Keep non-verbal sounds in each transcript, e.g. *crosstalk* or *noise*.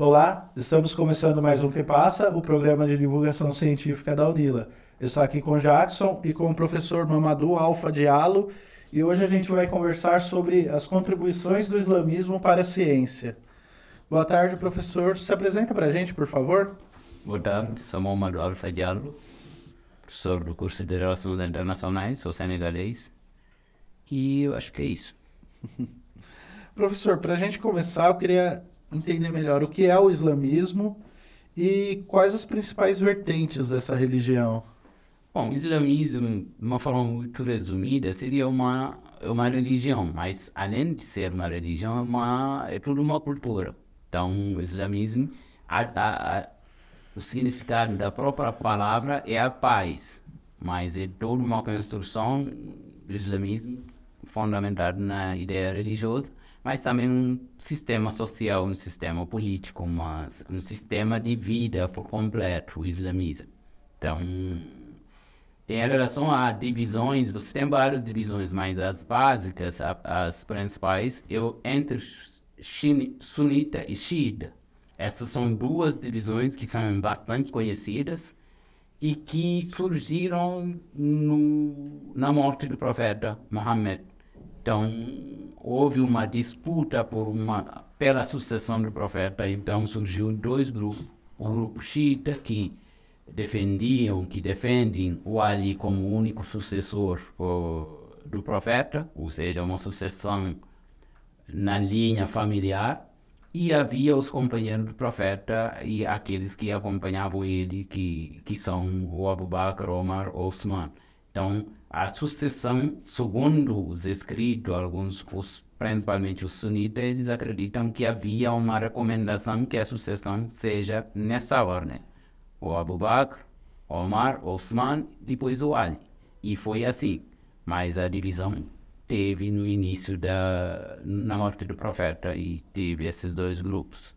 Olá, estamos começando mais um Que Passa, o programa de divulgação científica da Unila. Eu estou aqui com Jackson e com o professor Mamadou Alfa Diallo e hoje a gente vai conversar sobre as contribuições do islamismo para a ciência. Boa tarde, professor. Se apresenta para a gente, por favor. Boa tarde, sou Mamadou Alfa Diallo, professor do curso de Relações Internacionais, sou senegalês e eu acho que é isso. *laughs* Professor, para a gente começar, eu queria entender melhor o que é o islamismo e quais as principais vertentes dessa religião. Bom, o islamismo, de uma forma muito resumida, seria uma, uma religião, mas além de ser uma religião, é, uma, é tudo uma cultura. Então, o islamismo, a, a, a, o significado da própria palavra é a paz, mas é toda uma construção do islamismo fundamentado na ideia religiosa mas também um sistema social, um sistema político, uma, um sistema de vida por completo, o islamismo. Então, em relação a divisões, você tem várias divisões, mas as básicas, as principais, eu entre sunita e xiita. Essas são duas divisões que são bastante conhecidas e que surgiram no, na morte do profeta Muhammad então, houve uma disputa por uma, pela sucessão do profeta, então surgiu dois grupos. O grupo xiita, que defendiam, que defendem o Ali como único sucessor do profeta, ou seja, uma sucessão na linha familiar, e havia os companheiros do profeta e aqueles que acompanhavam ele, que, que são o Abu Bakr, Omar, Osman. Então, a sucessão, segundo os escritos, alguns, os, principalmente os sunitas, eles acreditam que havia uma recomendação que a sucessão seja nessa ordem. O Abu Bakr, Omar, Osman, depois o Ali. E foi assim. Mas a divisão teve no início da na morte do profeta e teve esses dois grupos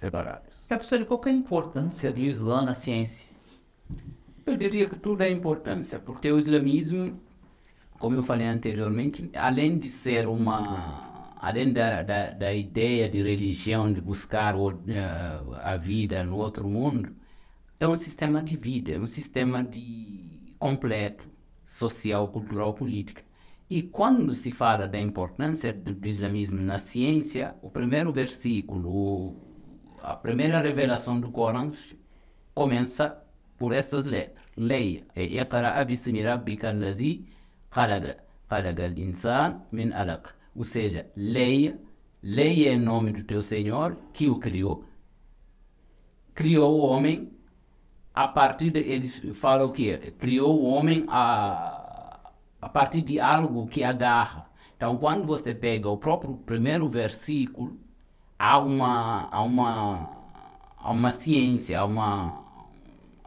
separados. Professor, qual é a importância do Islã na ciência? Eu diria que tudo é importância, porque o islamismo, como eu falei anteriormente, além de ser uma. além da, da, da ideia de religião, de buscar o, uh, a vida no outro mundo, é um sistema de vida, é um sistema de completo, social, cultural, político. E quando se fala da importância do, do islamismo na ciência, o primeiro versículo, a primeira revelação do Corão começa por essas letras. Leia. Iqra bismi rabbika allazi min. Ou seja, leia. Leia é em nome do teu Senhor que o criou. Criou o homem a partir de... Eles o que criou o homem a, a partir de algo que agarra. Então, quando você pega o próprio primeiro versículo, há uma, há uma, há uma ciência, há uma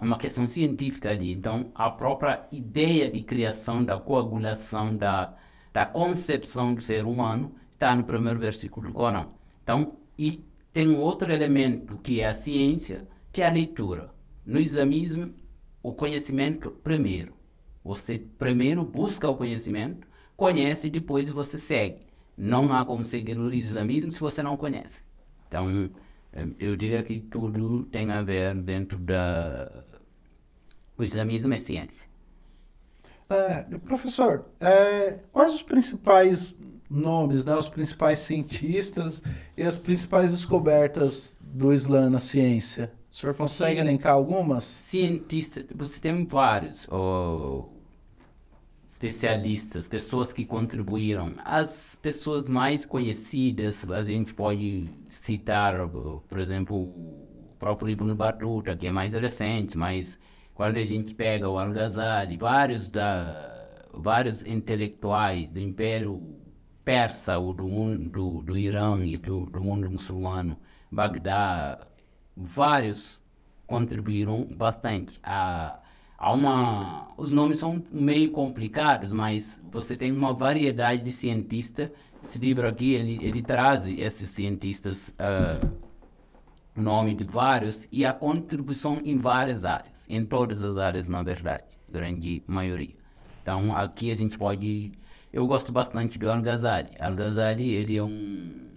uma questão científica ali. Então, a própria ideia de criação da coagulação, da, da concepção do ser humano, está no primeiro versículo do Corão. Então, e tem outro elemento que é a ciência, que é a leitura. No islamismo, o conhecimento primeiro. Você primeiro busca o conhecimento, conhece e depois você segue. Não há como seguir o islamismo se você não conhece. Então, eu diria que tudo tem a ver dentro da o islamismo é ciência. É, professor, é, quais os principais nomes, né, os principais cientistas e as principais descobertas do Islã na ciência? O senhor consegue Sim. elencar algumas? Cientistas, você tem vários oh, especialistas, pessoas que contribuíram. As pessoas mais conhecidas, a gente pode citar, por exemplo, o próprio Ibn Battuta, que é mais recente, mas quando a gente pega o Al-Ghazali, vários, da, vários intelectuais do Império Persa, ou do, mundo, do, do Irã e do, do mundo muçulmano, Bagdá, vários contribuíram bastante. Há uma, os nomes são meio complicados, mas você tem uma variedade de cientistas. Esse livro aqui, ele, ele traz esses cientistas, uh, nome de vários, e a contribuição em várias áreas em todas as áreas, na verdade, grande maioria. Então, aqui a gente pode... Eu gosto bastante do Al-Ghazali. Al-Ghazali, ele é um,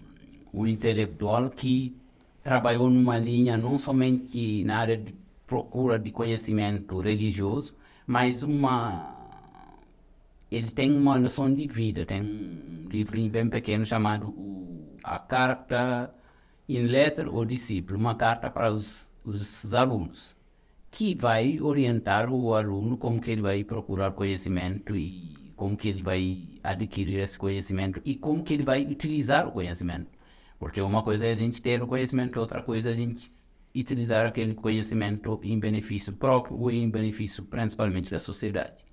um intelectual que trabalhou numa linha não somente na área de procura de conhecimento religioso, mas uma ele tem uma noção de vida. Tem um livrinho bem pequeno chamado A Carta in Letter ou Discípulo, uma carta para os, os alunos, que vai orientar o aluno como que ele vai procurar conhecimento e como que ele vai adquirir esse conhecimento e como que ele vai utilizar o conhecimento. Porque uma coisa é a gente ter o conhecimento, outra coisa é a gente utilizar aquele conhecimento em benefício próprio ou em benefício principalmente da sociedade.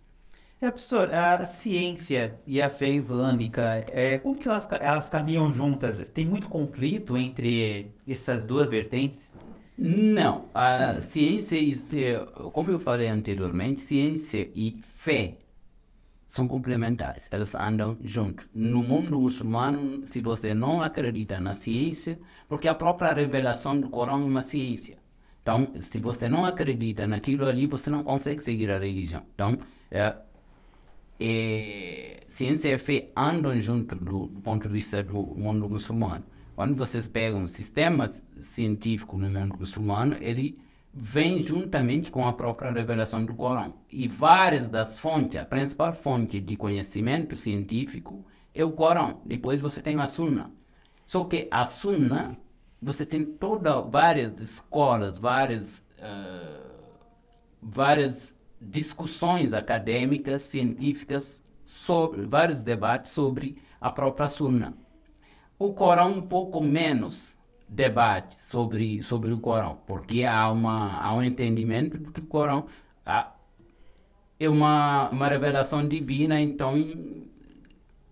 É, professor, a ciência e a fé islâmica, é, como que elas, elas caminham juntas? Tem muito conflito entre essas duas vertentes? Não, a ciência, como eu falei anteriormente, ciência e fé são complementares, elas andam juntos. No mundo muçulmano, se você não acredita na ciência, porque a própria revelação do Corão é uma ciência. Então, se você não acredita naquilo ali, você não consegue seguir a religião. Então, é, e ciência e fé andam junto do, do ponto de vista do mundo muçulmano. Quando vocês pegam sistemas científicos no mundo muçulmano, ele vem juntamente com a própria revelação do Corão. E várias das fontes, a principal fonte de conhecimento científico é o Corão. Depois você tem a Sunna. Só que a Sunna, você tem toda várias escolas, várias uh, várias discussões acadêmicas, científicas, sobre vários debates sobre a própria Sunna. O Corão um pouco menos debate sobre sobre o Corão, porque há uma há um entendimento de que o Corão há, é uma uma revelação divina, então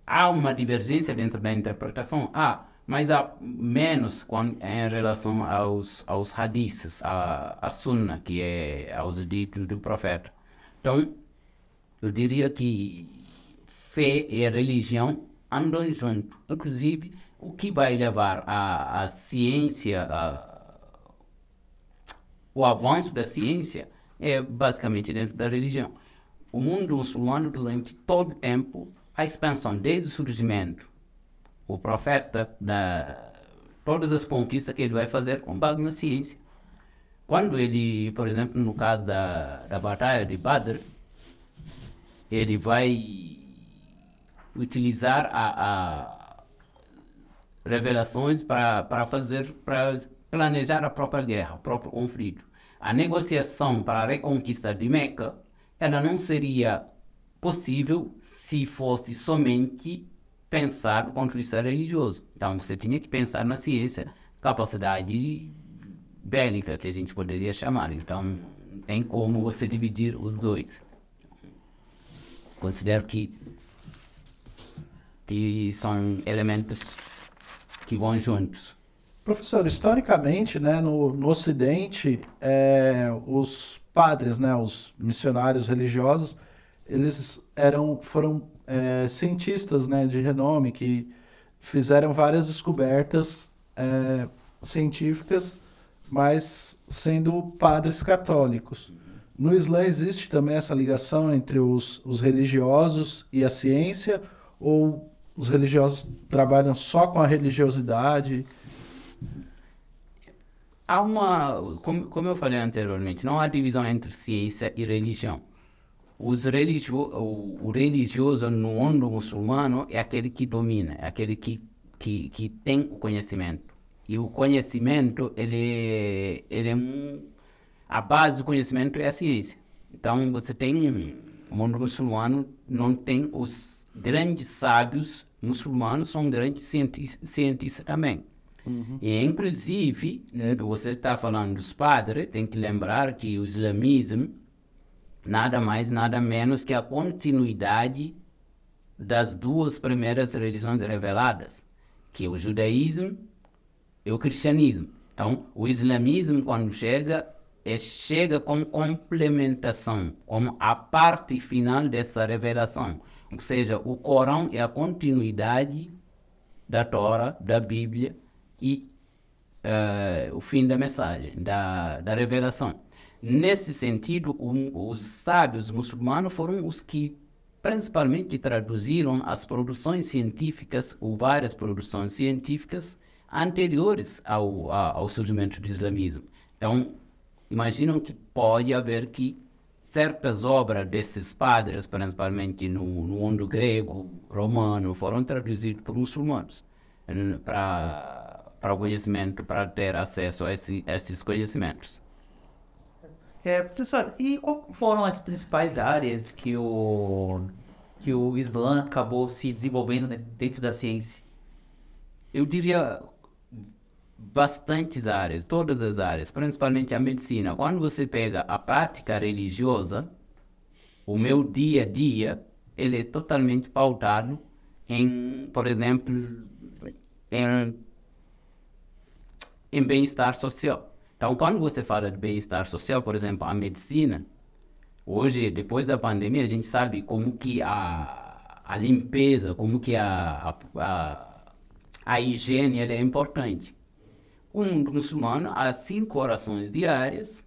há uma divergência dentro da interpretação. Há, mas há menos quando, em relação aos aos hadiths, a, a Sunna, que é aos ditos do profeta. Então, eu diria que fé e religião andam juntos. Inclusive, o que vai levar a, a ciência, a, o avanço da ciência, é basicamente dentro da religião. O mundo muçulmano, durante todo o tempo, a expansão, desde o surgimento, o profeta, da, todas as conquistas que ele vai fazer com base na ciência. Quando ele, por exemplo, no caso da, da batalha de Badr, ele vai utilizar a, a revelações para fazer, para planejar a própria guerra, o próprio conflito. A negociação para a reconquista de Meca, ela não seria possível se fosse somente pensar do ponto de vista religioso. Então você tinha que pensar na ciência, capacidade bélica, que a gente poderia chamar. Então, tem como você dividir os dois. Considero que, que são elementos que vão juntos. Professor, historicamente, né, no, no Ocidente, é, os padres, né, os missionários religiosos, eles eram, foram é, cientistas né, de renome que fizeram várias descobertas é, científicas mas sendo padres católicos. No Islã existe também essa ligação entre os, os religiosos e a ciência, ou os religiosos trabalham só com a religiosidade? Há uma, como, como eu falei anteriormente, não há divisão entre ciência e religião. Os religio, o, o religioso no mundo muçulmano é aquele que domina, é aquele que, que, que tem o conhecimento. E o conhecimento, ele, ele é um, a base do conhecimento é a ciência. Então, você tem, o mundo muçulmano não tem os grandes sábios muçulmanos, são grandes cientistas, cientistas também. Uhum. E, inclusive, né, você está falando dos padres, tem que lembrar que o islamismo nada mais, nada menos que a continuidade das duas primeiras religiões reveladas, que é o judaísmo é o cristianismo. Então, o islamismo, quando chega, é, chega com complementação, como a parte final dessa revelação. Ou seja, o Corão é a continuidade da Torá, da Bíblia e uh, o fim da mensagem, da, da revelação. Nesse sentido, um, os sábios muçulmanos foram os que principalmente traduziram as produções científicas, ou várias produções científicas, anteriores ao, ao surgimento do islamismo. Então, imaginam que pode haver que certas obras desses padres, principalmente no, no mundo grego, romano, foram traduzidas por muçulmanos para o conhecimento, para ter acesso a, esse, a esses conhecimentos. É, professor, e quais foram as principais áreas que o, que o Islã acabou se desenvolvendo dentro da ciência? Eu diria bastantes áreas, todas as áreas, principalmente a medicina. Quando você pega a prática religiosa, o meu dia a dia, ele é totalmente pautado em, por exemplo, em, em bem-estar social. Então, quando você fala de bem-estar social, por exemplo, a medicina, hoje, depois da pandemia, a gente sabe como que a, a limpeza, como que a, a, a higiene é importante mundo muçulmano há cinco orações diárias.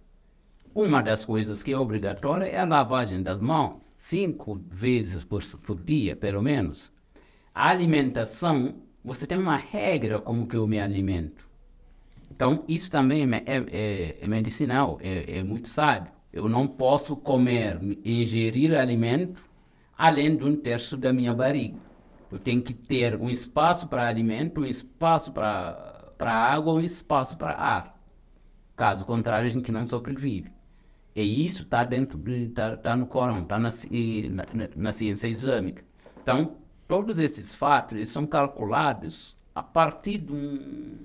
Uma das coisas que é obrigatória é a lavagem das mãos, cinco vezes por, por dia, pelo menos. A alimentação, você tem uma regra como que eu me alimento. Então, isso também é, é, é medicinal, é, é muito sábio. Eu não posso comer, ingerir alimento além de um terço da minha barriga. Eu tenho que ter um espaço para alimento, um espaço para para água ou espaço para ar. Caso contrário, a gente não sobrevive. E isso está dentro, está tá no Corão, está na, na, na, ciência islâmica. Então, todos esses fatores são calculados a partir de um.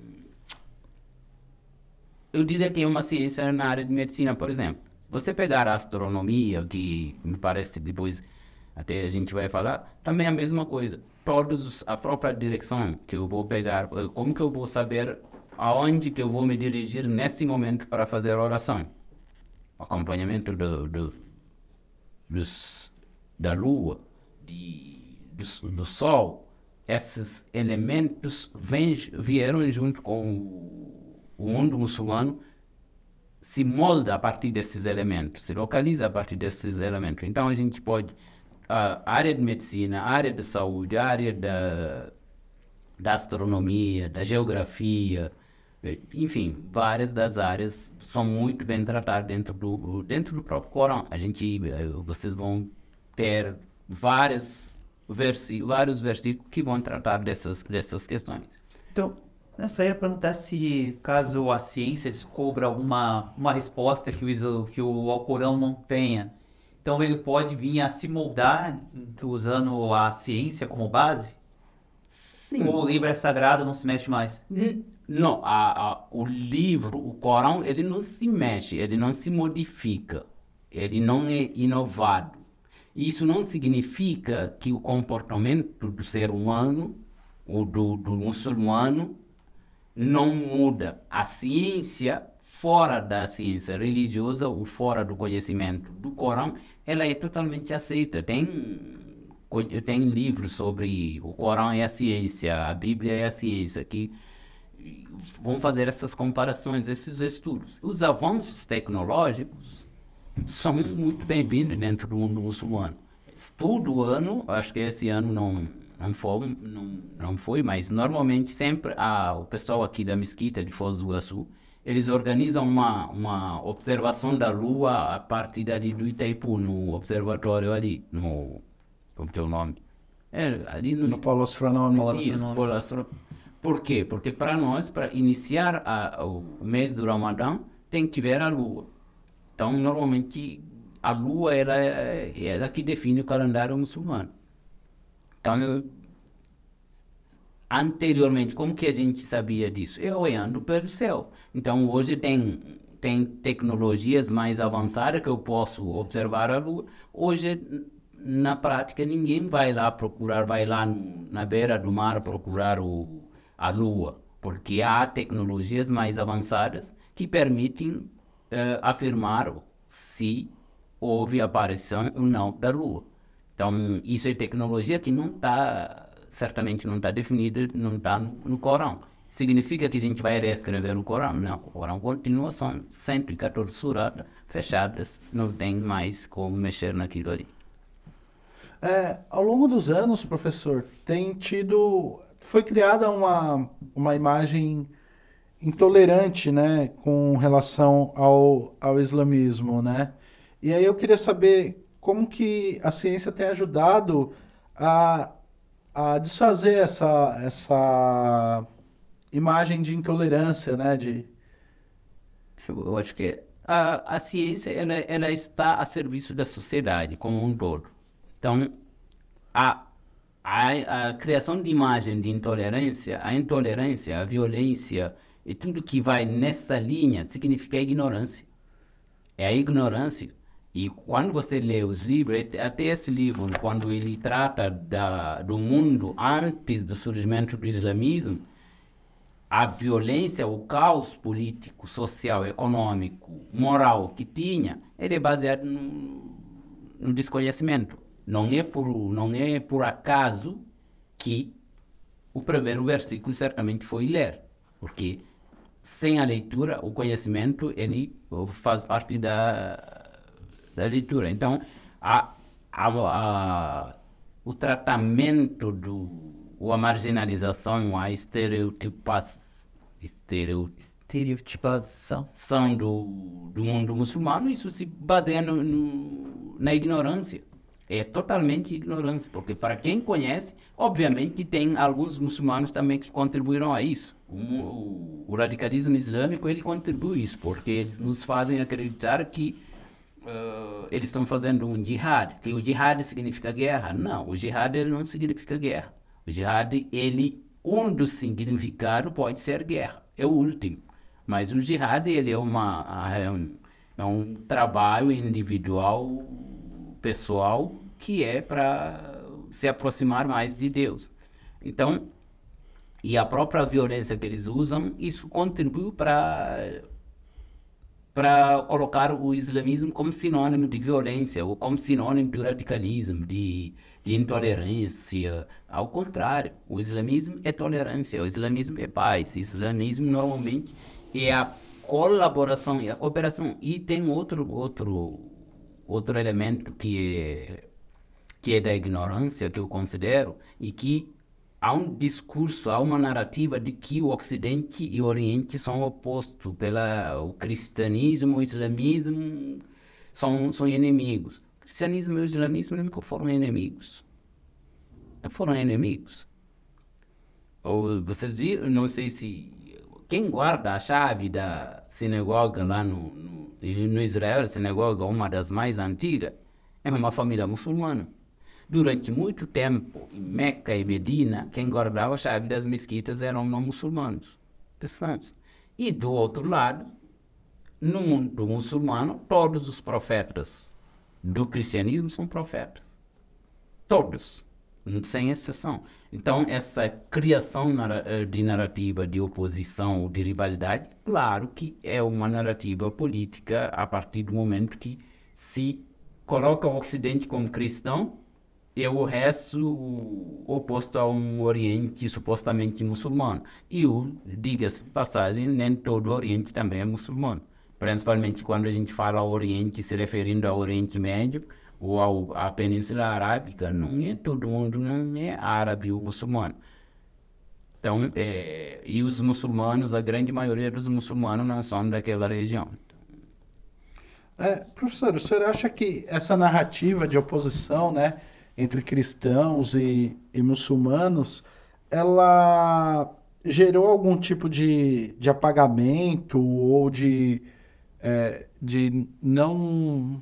Eu diria que é uma ciência na área de medicina, por exemplo. Você pegar a astronomia, que me parece depois até a gente vai falar, também é a mesma coisa todos a própria direção que eu vou pegar, como que eu vou saber aonde que eu vou me dirigir nesse momento para fazer a oração? Acompanhamento do, do, dos, da lua, de, do, do sol, esses elementos vem, vieram junto com o mundo muçulmano, se molda a partir desses elementos, se localiza a partir desses elementos. Então a gente pode a área de medicina, a área de saúde, a área da, da astronomia, da geografia, enfim, várias das áreas são muito bem tratadas dentro do, dentro do próprio Corão. A gente, vocês vão ter várias versi vários versículos que vão tratar dessas, dessas questões. Então, eu só ia perguntar se, caso a ciência descubra alguma uma resposta que o, que o Alcorão não tenha, então ele pode vir a se moldar usando a ciência como base? Sim. Ou o livro é sagrado, não se mexe mais? Não, a, a, o livro, o Corão, ele não se mexe, ele não se modifica, ele não é inovado. Isso não significa que o comportamento do ser humano ou do, do muçulmano não muda. A ciência fora da ciência religiosa ou fora do conhecimento do Corão, ela é totalmente aceita. Tem, tem livros sobre o Corão e a ciência, a Bíblia e a ciência, que vão fazer essas comparações, esses estudos. Os avanços tecnológicos são muito bem-vindos dentro do mundo muçulmano. Todo ano, acho que esse ano não, não foi, não, não foi mas normalmente sempre o pessoal aqui da mesquita de Foz do Iguaçu eles organizam uma, uma observação da Lua a partir dali do Itaipu, no observatório ali, no... como é o nome? É, ali no... No Polo Astronômico. Por quê? Porque para nós, para iniciar a, o mês do Ramadã, tem que ver a Lua. Então, normalmente, a Lua ela, é ela que define o calendário muçulmano. Então, anteriormente, como que a gente sabia disso? Eu olhando pelo céu. Então, hoje tem, tem tecnologias mais avançadas que eu posso observar a Lua. Hoje, na prática, ninguém vai lá procurar, vai lá na beira do mar procurar o, a Lua, porque há tecnologias mais avançadas que permitem uh, afirmar se houve aparição ou não da Lua. Então, isso é tecnologia que não está certamente não está definido, não está no, no Corão. Significa que a gente vai reescrever o Corão? Não, o Corão continua, são 114 suradas fechadas, não tem mais como mexer naquilo ali. É, ao longo dos anos, professor, tem tido foi criada uma, uma imagem intolerante, né, com relação ao, ao islamismo, né? E aí eu queria saber como que a ciência tem ajudado a, a desfazer essa, essa imagem de intolerância, né, de... Eu acho que a, a ciência ela, ela está a serviço da sociedade como um todo. Então, a, a, a criação de imagem de intolerância, a intolerância, a violência, e tudo que vai nessa linha significa ignorância. É a ignorância. E quando você lê os livros, até esse livro, quando ele trata da, do mundo antes do surgimento do islamismo, a violência, o caos político, social, econômico, moral que tinha, ele é baseado no, no desconhecimento. Não é, por, não é por acaso que o primeiro versículo certamente foi ler, porque sem a leitura, o conhecimento, ele faz parte da, da leitura. Então, a, a, a, o tratamento do, ou a marginalização, a estereotipação, estereotipação do, do mundo muçulmano, isso se baseia no, no, na ignorância é totalmente ignorância, porque para quem conhece, obviamente tem alguns muçulmanos também que contribuíram a isso. O, o, radicalismo islâmico ele contribui isso, porque eles nos fazem acreditar que uh, eles estão fazendo um jihad, que o jihad significa guerra. Não, o jihad ele não significa guerra. O jihad, ele, um dos significados pode ser guerra, é o último. Mas o jihad ele é, uma, é, um, é um trabalho individual pessoal que é para se aproximar mais de Deus. Então, e a própria violência que eles usam, isso contribui para para colocar o islamismo como sinônimo de violência ou como sinônimo de radicalismo, de, de intolerância. Ao contrário, o islamismo é tolerância, o islamismo é paz, o islamismo normalmente é a colaboração e a cooperação. E tem outro outro outro elemento que é, que é da ignorância, que eu considero, e que há um discurso, há uma narrativa de que o Ocidente e o Oriente são opostos, pela, o cristianismo, o islamismo são, são inimigos. O cristianismo e o islamismo nunca foram inimigos. Não foram inimigos. Ou vocês viram, não sei se quem guarda a chave da sinagoga lá no, no, no Israel, a sinagoga uma das mais antigas, é uma família muçulmana. Durante muito tempo, em Meca e Medina, quem guardava a chave das mesquitas eram não muçulmanos, cristãos. E do outro lado, no mundo muçulmano, todos os profetas do cristianismo são profetas. Todos sem exceção. Então, essa criação eh, de narrativa de oposição ou de rivalidade, claro que é uma narrativa política a partir do momento que se coloca o Ocidente como cristão e o resto oposto a um Oriente supostamente muçulmano. E o, diga-se passagem, nem todo o Oriente também é muçulmano. Principalmente quando a gente fala Oriente se referindo ao Oriente Médio, ou ao, à Península Arábica, não é todo mundo, não é árabe ou muçulmano. Então, é, e os muçulmanos, a grande maioria dos muçulmanos não são daquela região. É, professor, o senhor acha que essa narrativa de oposição né, entre cristãos e, e muçulmanos, ela gerou algum tipo de, de apagamento ou de, é, de não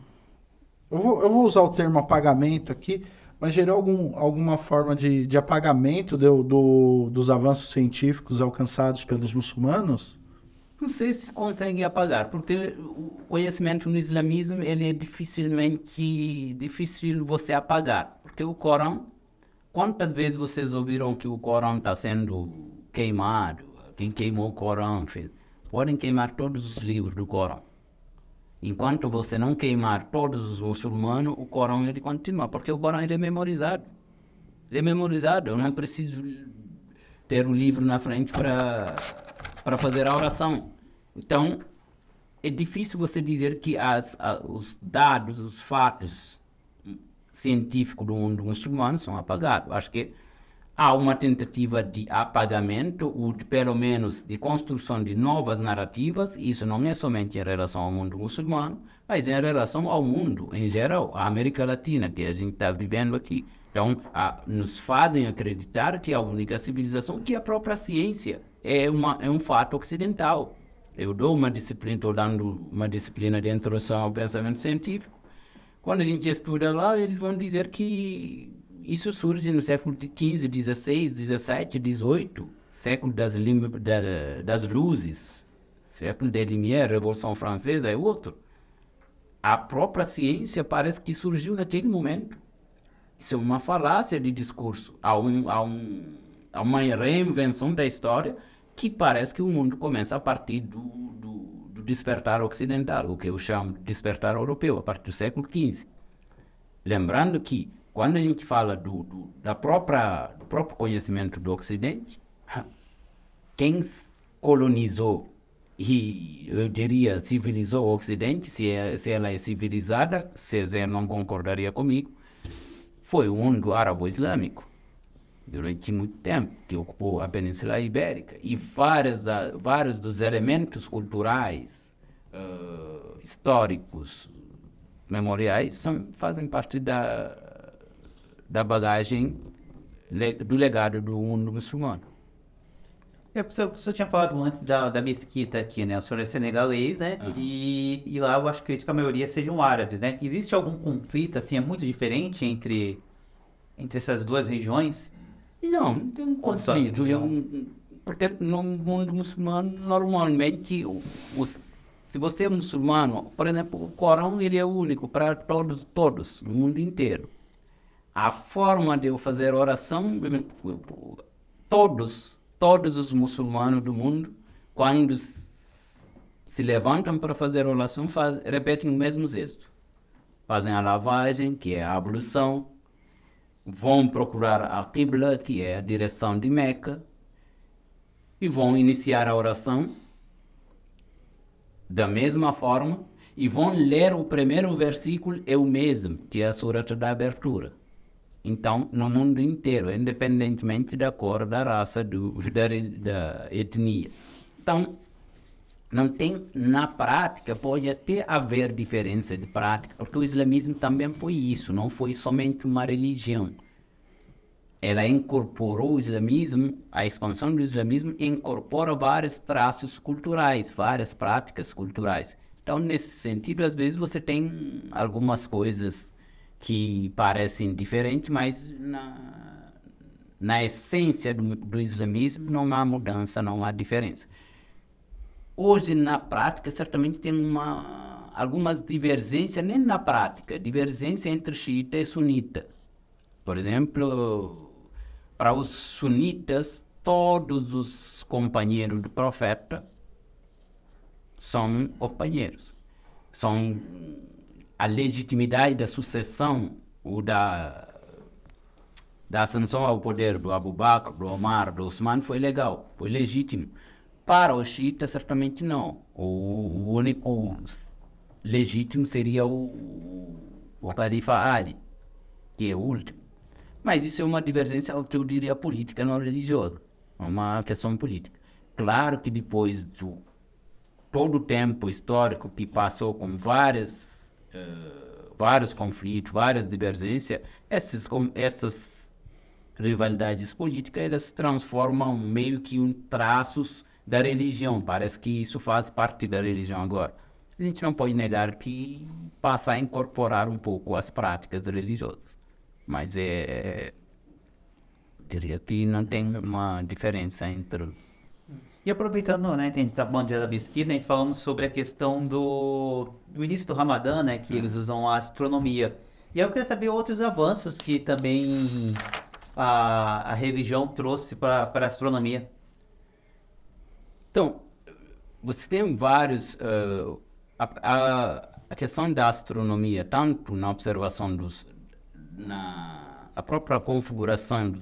eu vou, eu vou usar o termo apagamento aqui, mas gerou algum, alguma forma de, de apagamento do, do, dos avanços científicos alcançados pelos muçulmanos? Não sei se consegue apagar, porque o conhecimento no islamismo ele é dificilmente difícil você apagar, porque o Corão, quantas vezes vocês ouviram que o Corão está sendo queimado? Quem queimou o Corão? Podem queimar todos os livros do Corão. Enquanto você não queimar todos os muçulmanos, o Corão ele continua, porque o Corão ele é memorizado. Ele é memorizado, eu não preciso ter o livro na frente para fazer a oração. Então, é difícil você dizer que as, os dados, os fatos científicos do mundo muçulmano são apagados. Acho que há uma tentativa de apagamento ou de, pelo menos de construção de novas narrativas. Isso não é somente em relação ao mundo muçulmano, mas em relação ao mundo em geral, a América Latina que a gente está vivendo aqui. Então, a, nos fazem acreditar que a única civilização, que a própria ciência, é, uma, é um fato ocidental. Eu dou uma disciplina, estou dando uma disciplina de introdução ao pensamento científico. Quando a gente estuda lá, eles vão dizer que isso surge no século XV, XVI, XVII, XVIII, século das, da, das luzes, século de Lumière, Revolução Francesa é outro. A própria ciência parece que surgiu naquele momento. Isso é uma falácia de discurso. Há, um, há, um, há uma reinvenção da história que parece que o mundo começa a partir do, do, do despertar ocidental, o que eu chamo de despertar europeu, a partir do século XV. Lembrando que, quando a gente fala do, do, da própria, do próprio conhecimento do Ocidente, *laughs* quem colonizou e, eu diria, civilizou o Ocidente, se, é, se ela é civilizada, César não concordaria comigo, foi o mundo árabe-islâmico durante muito tempo, que ocupou a Península Ibérica. E várias da, vários dos elementos culturais, uh, históricos, memoriais, são, fazem parte da, da bagagem do legado do mundo muçulmano. É, o, senhor, o senhor tinha falado antes da, da mesquita aqui, né? O senhor é senegalês, né? Uhum. E, e lá eu acho que a maioria sejam árabes, né? Existe algum conflito, assim, é muito diferente entre, entre essas duas regiões? Não, não um. É um, porque no mundo muçulmano, normalmente, o, o, se você é muçulmano, por exemplo, o Corão ele é único para todos, todos, no mundo inteiro. A forma de eu fazer oração, todos, todos os muçulmanos do mundo, quando se levantam para fazer oração, faz, repetem o mesmo gesto. Fazem a lavagem, que é a ablução, vão procurar a Qibla, que é a direção de Meca, e vão iniciar a oração da mesma forma e vão ler o primeiro versículo, é o mesmo, que é a surata da abertura. Então, no mundo inteiro, independentemente da cor, da raça, do, da, da etnia. Então, não tem, na prática, pode até haver diferença de prática, porque o islamismo também foi isso, não foi somente uma religião. Ela incorporou o islamismo, a expansão do islamismo incorpora vários traços culturais, várias práticas culturais. Então, nesse sentido, às vezes você tem algumas coisas que parecem diferentes, mas na, na essência do, do islamismo não há mudança, não há diferença. Hoje, na prática, certamente tem uma, algumas divergências, nem na prática, divergência entre xiita e sunita. Por exemplo, para os sunitas, todos os companheiros do profeta são companheiros. São a legitimidade da sucessão ou da, da ascensão ao poder do Abu Bakr, do Omar, do Osman foi legal, foi legítimo. Para os xiitas, certamente não. O, único legítimo seria o, o Khalifa Ali, que é o último. Mas isso é uma divergência, eu diria, política, não religiosa. É uma questão política. Claro que depois do todo o tempo histórico que passou com várias, uh, vários conflitos, várias divergências, essas, essas rivalidades políticas elas transformam meio que em traços da religião. Parece que isso faz parte da religião agora. A gente não pode negar que passa a incorporar um pouco as práticas religiosas. Mas é. Diria que não tem uma diferença entre. E aproveitando, né, que a gente está falando de Arabisquina, né, falamos sobre a questão do, do início do Ramadã, né, que eles usam a astronomia. E eu queria saber outros avanços que também a, a religião trouxe para a astronomia. Então, você tem vários. Uh, a, a, a, questão da astronomia, tanto na observação dos. na a própria configuração do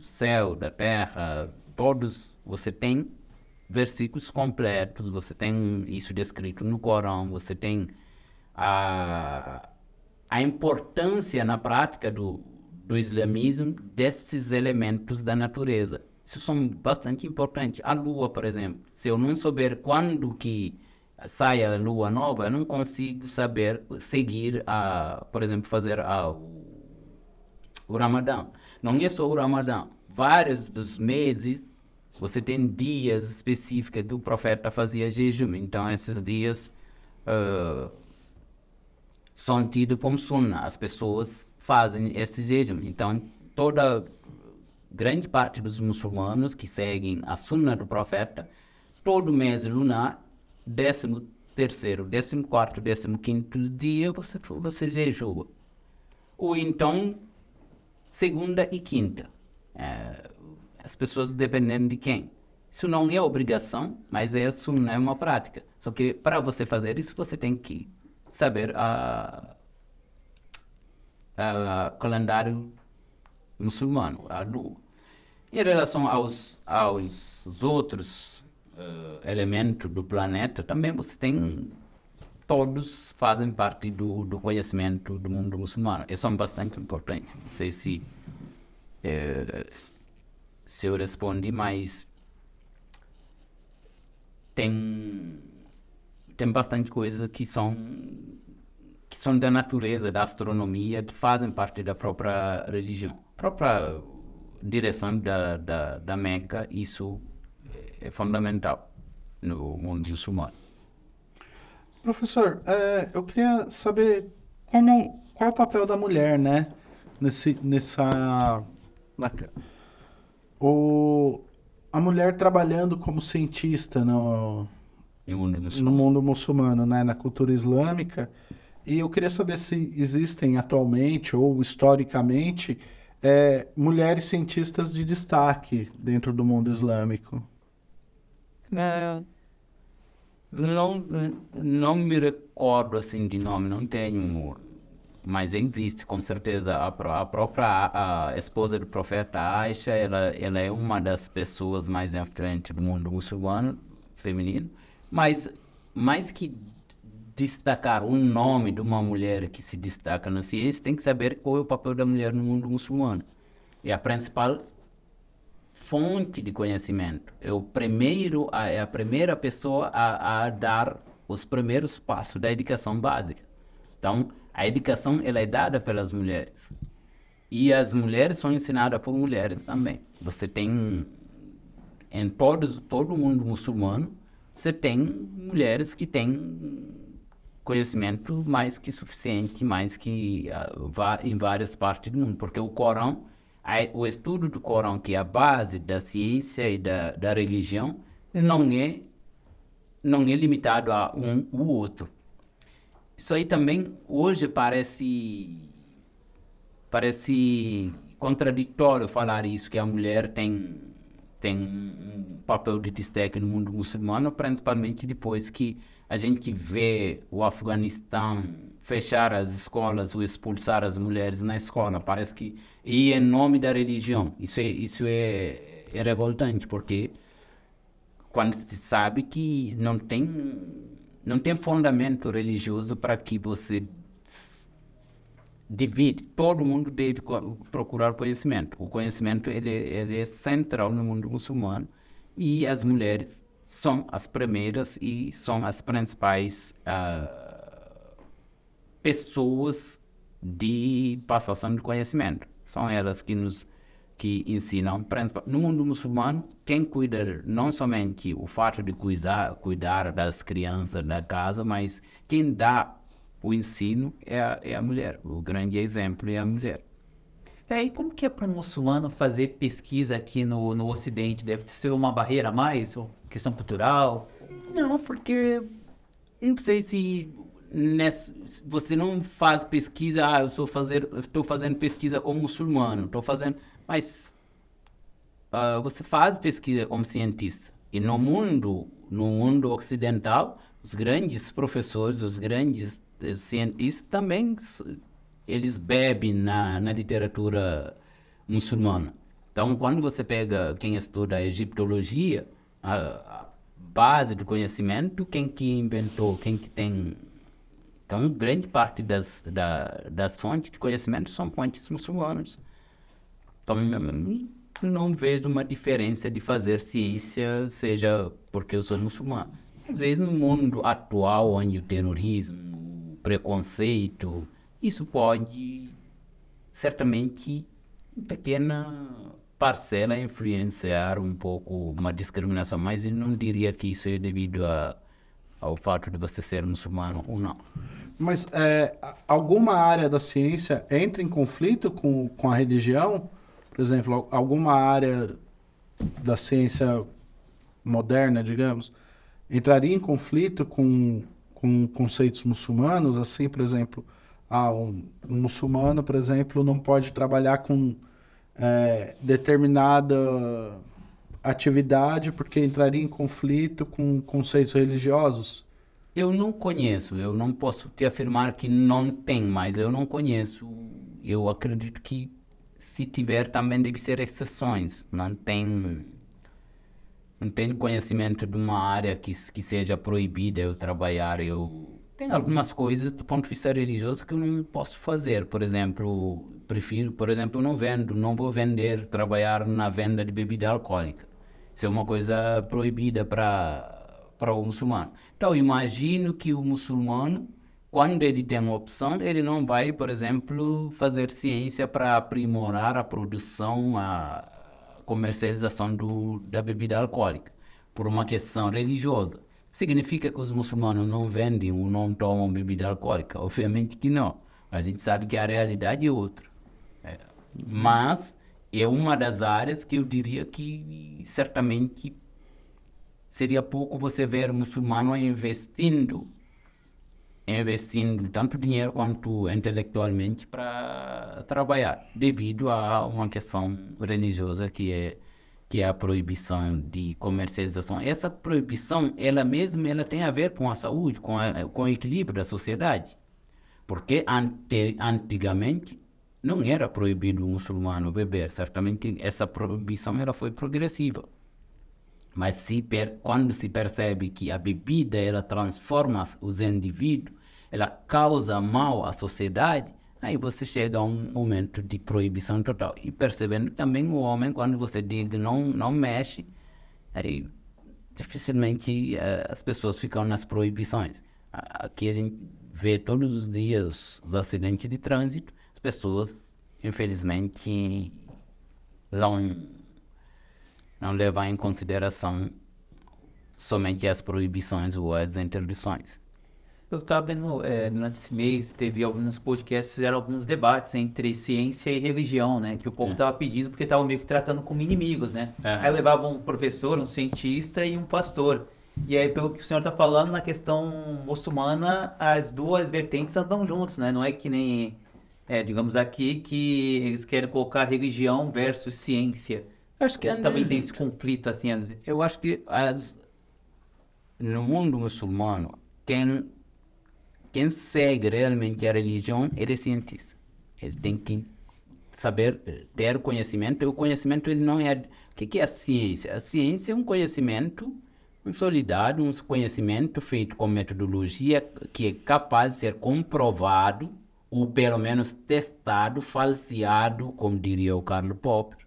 céu, da terra, todos. Você tem versículos completos, você tem isso descrito no Corão, você tem a, a importância na prática do, do islamismo desses elementos da natureza. Isso são bastante importantes. A lua, por exemplo, se eu não souber quando que sai a lua nova, eu não consigo saber seguir a, por exemplo, fazer a, o, Ramadã. Não é só o Ramadã. Vários dos meses você tem dias específicos que o profeta fazia jejum. Então esses dias uh, são tidos como sunna. As pessoas fazem esse jejum. Então toda grande parte dos muçulmanos que seguem a sunna do profeta, todo mês lunar décimo terceiro, décimo quarto, décimo quinto dia você, você jejua. Ou então, segunda e quinta. É, as pessoas dependendo de quem. Isso não é obrigação, mas é, não é uma prática. Só que para você fazer isso, você tem que saber a, a calendário muçulmano, a lua. Em relação aos, aos outros uh, elementos do planeta, também você tem. Todos fazem parte do, do conhecimento do mundo muçulmano. E são bastante importantes. Não sei se, uh, se eu respondi, mas tem, tem bastante coisa que são que são da natureza, da astronomia, que fazem parte da própria religião. Própria direção da, da, da Meca, isso é fundamental no mundo muçulmano. Professor, é, eu queria saber como, qual é o papel da mulher, né? Nesse, nessa. O, a mulher trabalhando como cientista no, no, mundo no mundo muçulmano, né? Na cultura islâmica. E eu queria saber se existem atualmente ou historicamente é, mulheres cientistas de destaque dentro do mundo islâmico. É, não, não me recordo assim de nome, não tenho, mas existe com certeza a, a própria a esposa do profeta Aisha, ela, ela é uma das pessoas mais à frente do mundo muçulmano feminino, mas mais que destacar um nome de uma mulher que se destaca na ciência, tem que saber qual é o papel da mulher no mundo muçulmano. É a principal fonte de conhecimento. É o primeiro, é a primeira pessoa a, a dar os primeiros passos da educação básica. Então, a educação ela é dada pelas mulheres. E as mulheres são ensinadas por mulheres também. Você tem em todos, todo o mundo muçulmano, você tem mulheres que têm conhecimento mais que suficiente, mais que uh, em várias partes do mundo, porque o Corão o estudo do Corão, que é a base da ciência e da, da religião, não é, não é limitado a um ou outro. Isso aí também hoje parece parece contraditório falar isso que a mulher tem tem um papel de destaque no mundo muçulmano, principalmente depois que a gente vê o Afeganistão fechar as escolas ou expulsar as mulheres na escola. Parece que e em nome da religião. Isso é isso é, é revoltante porque quando se sabe que não tem não tem fundamento religioso para que você divide. Todo mundo deve procurar conhecimento. O conhecimento ele, ele é central no mundo muçulmano e as mulheres são as primeiras e são as principais uh, pessoas de passação de conhecimento. São elas que nos que ensinam. No mundo muçulmano, quem cuida não somente o fato de cuidar, cuidar das crianças da casa, mas quem dá o ensino é a, é a mulher. O grande exemplo é a mulher. E como que é para um muçulmano fazer pesquisa aqui no, no Ocidente? Deve ser uma barreira a mais? Ou questão cultural? Não, porque não sei se nessa, você não faz pesquisa, ah, eu estou fazer, estou fazendo pesquisa como muçulmano, estou fazendo, mas uh, você faz pesquisa como cientista. E no mundo, no mundo ocidental, os grandes professores, os grandes eh, cientistas também eles bebem na, na literatura muçulmana. Então, quando você pega quem estuda a egiptologia, a, a base do conhecimento, quem que inventou, quem que tem... Então, grande parte das, da, das fontes de conhecimento são fontes muçulmanas. Então, não vejo uma diferença de fazer ciência, seja porque eu sou muçulmano. Às vezes, no mundo atual, onde o terrorismo, o preconceito, isso pode, certamente, em pequena parcela, influenciar um pouco uma discriminação, mas eu não diria que isso é devido a, ao fato de você ser muçulmano ou não. Mas é, alguma área da ciência entra em conflito com, com a religião? Por exemplo, alguma área da ciência moderna, digamos, entraria em conflito com, com conceitos muçulmanos? Assim, por exemplo, ah, um, um muçulmano, por exemplo, não pode trabalhar com é, determinada atividade porque entraria em conflito com conceitos religiosos? Eu não conheço, eu não posso te afirmar que não tem, mas eu não conheço. Eu acredito que se tiver também deve ser exceções. Não tem não tenho conhecimento de uma área que, que seja proibida eu trabalhar. Eu tenho algumas coisas do ponto de vista religioso que eu não posso fazer. Por exemplo, prefiro, por exemplo, não vendo, não vou vender, trabalhar na venda de bebida alcoólica. Isso é uma coisa proibida para para o muçulmano. Então, imagino que o muçulmano, quando ele tem uma opção, ele não vai, por exemplo, fazer ciência para aprimorar a produção, a comercialização do, da bebida alcoólica, por uma questão religiosa. Significa que os muçulmanos não vendem ou não tomam bebida alcoólica? Obviamente que não. A gente sabe que a realidade é outra. É. Mas é uma das áreas que eu diria que certamente seria pouco você ver muçulmano investindo investindo tanto dinheiro quanto intelectualmente para trabalhar, devido a uma questão religiosa que é que é a proibição de comercialização. Essa proibição, ela mesma, ela tem a ver com a saúde, com, a, com o equilíbrio da sociedade. Porque ante, antigamente não era proibido o muçulmano beber. Certamente essa proibição ela foi progressiva. Mas se per, quando se percebe que a bebida ela transforma os indivíduos, ela causa mal à sociedade, aí você chega a um momento de proibição total. E percebendo também o homem, quando você diz não, não mexe, aí dificilmente uh, as pessoas ficam nas proibições. Aqui a gente vê todos os dias os acidentes de trânsito, as pessoas, infelizmente, não, não levam em consideração somente as proibições ou as interdições. Eu estava vendo, é, durante esse mês, teve alguns podcasts, fizeram alguns debates entre ciência e religião, né? Que o povo estava é. pedindo porque estavam meio que tratando como inimigos, né? É. Aí levavam um professor, um cientista e um pastor. E aí, pelo que o senhor está falando, na questão muçulmana, as duas vertentes andam juntos, né? Não é que nem, é, digamos aqui, que eles querem colocar religião versus ciência. Acho que também tem esse conflito assim. Eu acho que as, no mundo muçulmano, quem, quem segue realmente a religião, ele é cientista. Ele tem que saber ter conhecimento. E o conhecimento ele não é... O que, é a ciência? A ciência é um conhecimento consolidado, um conhecimento feito com metodologia que é capaz de ser comprovado ou pelo menos testado, falseado, como diria o Karl Popper.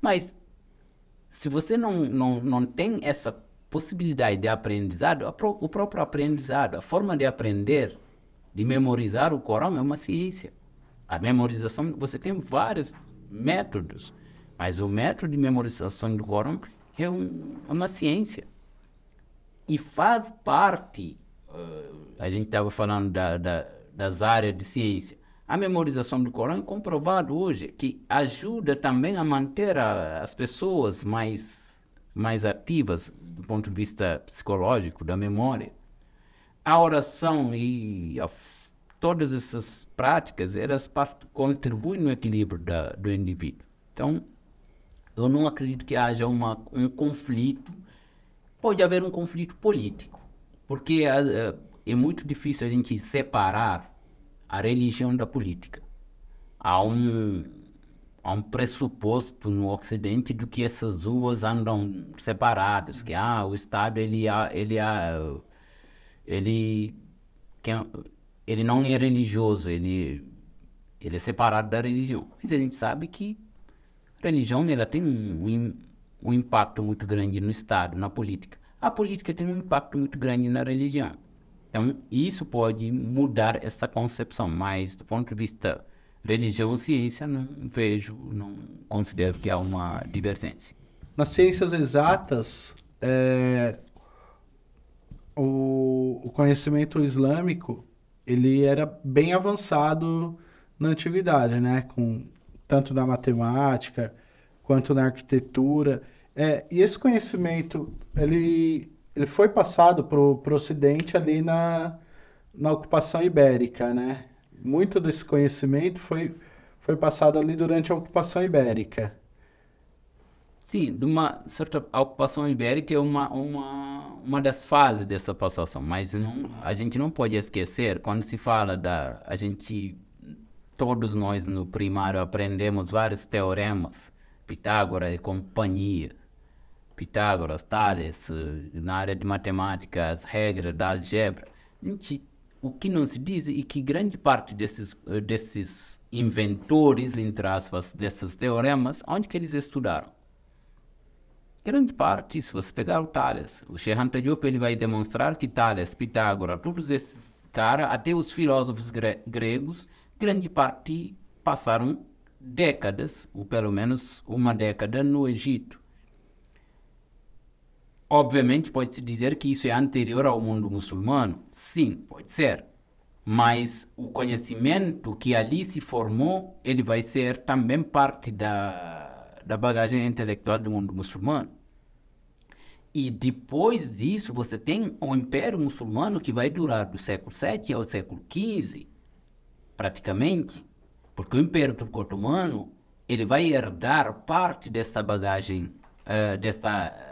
Mas se você não, não, não tem essa possibilidade de aprendizado, o próprio aprendizado, a forma de aprender, de memorizar o Corão é uma ciência. A memorização, você tem vários métodos, mas o método de memorização do Corão é um, é uma ciência e faz parte, uh, a gente estava falando da, da, das áreas de ciência, a memorização do Corão é comprovado hoje que ajuda também a manter a, as pessoas mais, mais ativas do ponto de vista psicológico, da memória. A oração e a, todas essas práticas, elas contribuem no equilíbrio da, do indivíduo. Então, eu não acredito que haja uma, um conflito pode haver um conflito político, porque é, é muito difícil a gente separar a religião da política. Há um, há um pressuposto no Ocidente de que essas duas andam separadas, que ah, o Estado ele, ele, ele, ele não é religioso, ele, ele é separado da religião. Mas a gente sabe que A religião ela tem um, um impacto muito grande no Estado, na política. A política tem um impacto muito grande na religião. Então, isso pode mudar essa concepção, mas do ponto de vista religião ciência, não vejo, não considero que há uma divergência. Nas ciências exatas, é, o, o conhecimento islâmico ele era bem avançado na antiguidade, né? Com tanto na matemática quanto na arquitetura. É, e esse conhecimento ele, ele foi passado para o Ocidente ali na, na ocupação ibérica, né? Muito desse conhecimento foi, foi passado ali durante a ocupação ibérica. Sim, de uma certa a ocupação ibérica é uma, uma, uma das fases dessa passação, mas não, a gente não pode esquecer quando se fala da a gente todos nós no primário aprendemos vários teoremas, Pitágoras e companhia, Pitágoras, Tales, eh, na área de matemática, as regras da algebra. A gente, o que não se diz é que grande parte desses eh, desses inventores, entre aspas, desses teoremas, onde que eles estudaram? grande parte, se você pegar o Tales, o Shehan Diop, ele vai demonstrar que Tales, Pitágoras, todos esses caras, até os filósofos gre gregos, grande parte passaram décadas, ou pelo menos uma década, no Egito. Obviamente, pode-se dizer que isso é anterior ao mundo muçulmano. Sim, pode ser. Mas o conhecimento que ali se formou, ele vai ser também parte da, da bagagem intelectual do mundo muçulmano. E depois disso, você tem o Império Muçulmano que vai durar do século VII ao século XV, praticamente, porque o Império Turco-Otomano ele vai herdar parte dessa bagagem, uh, dessa,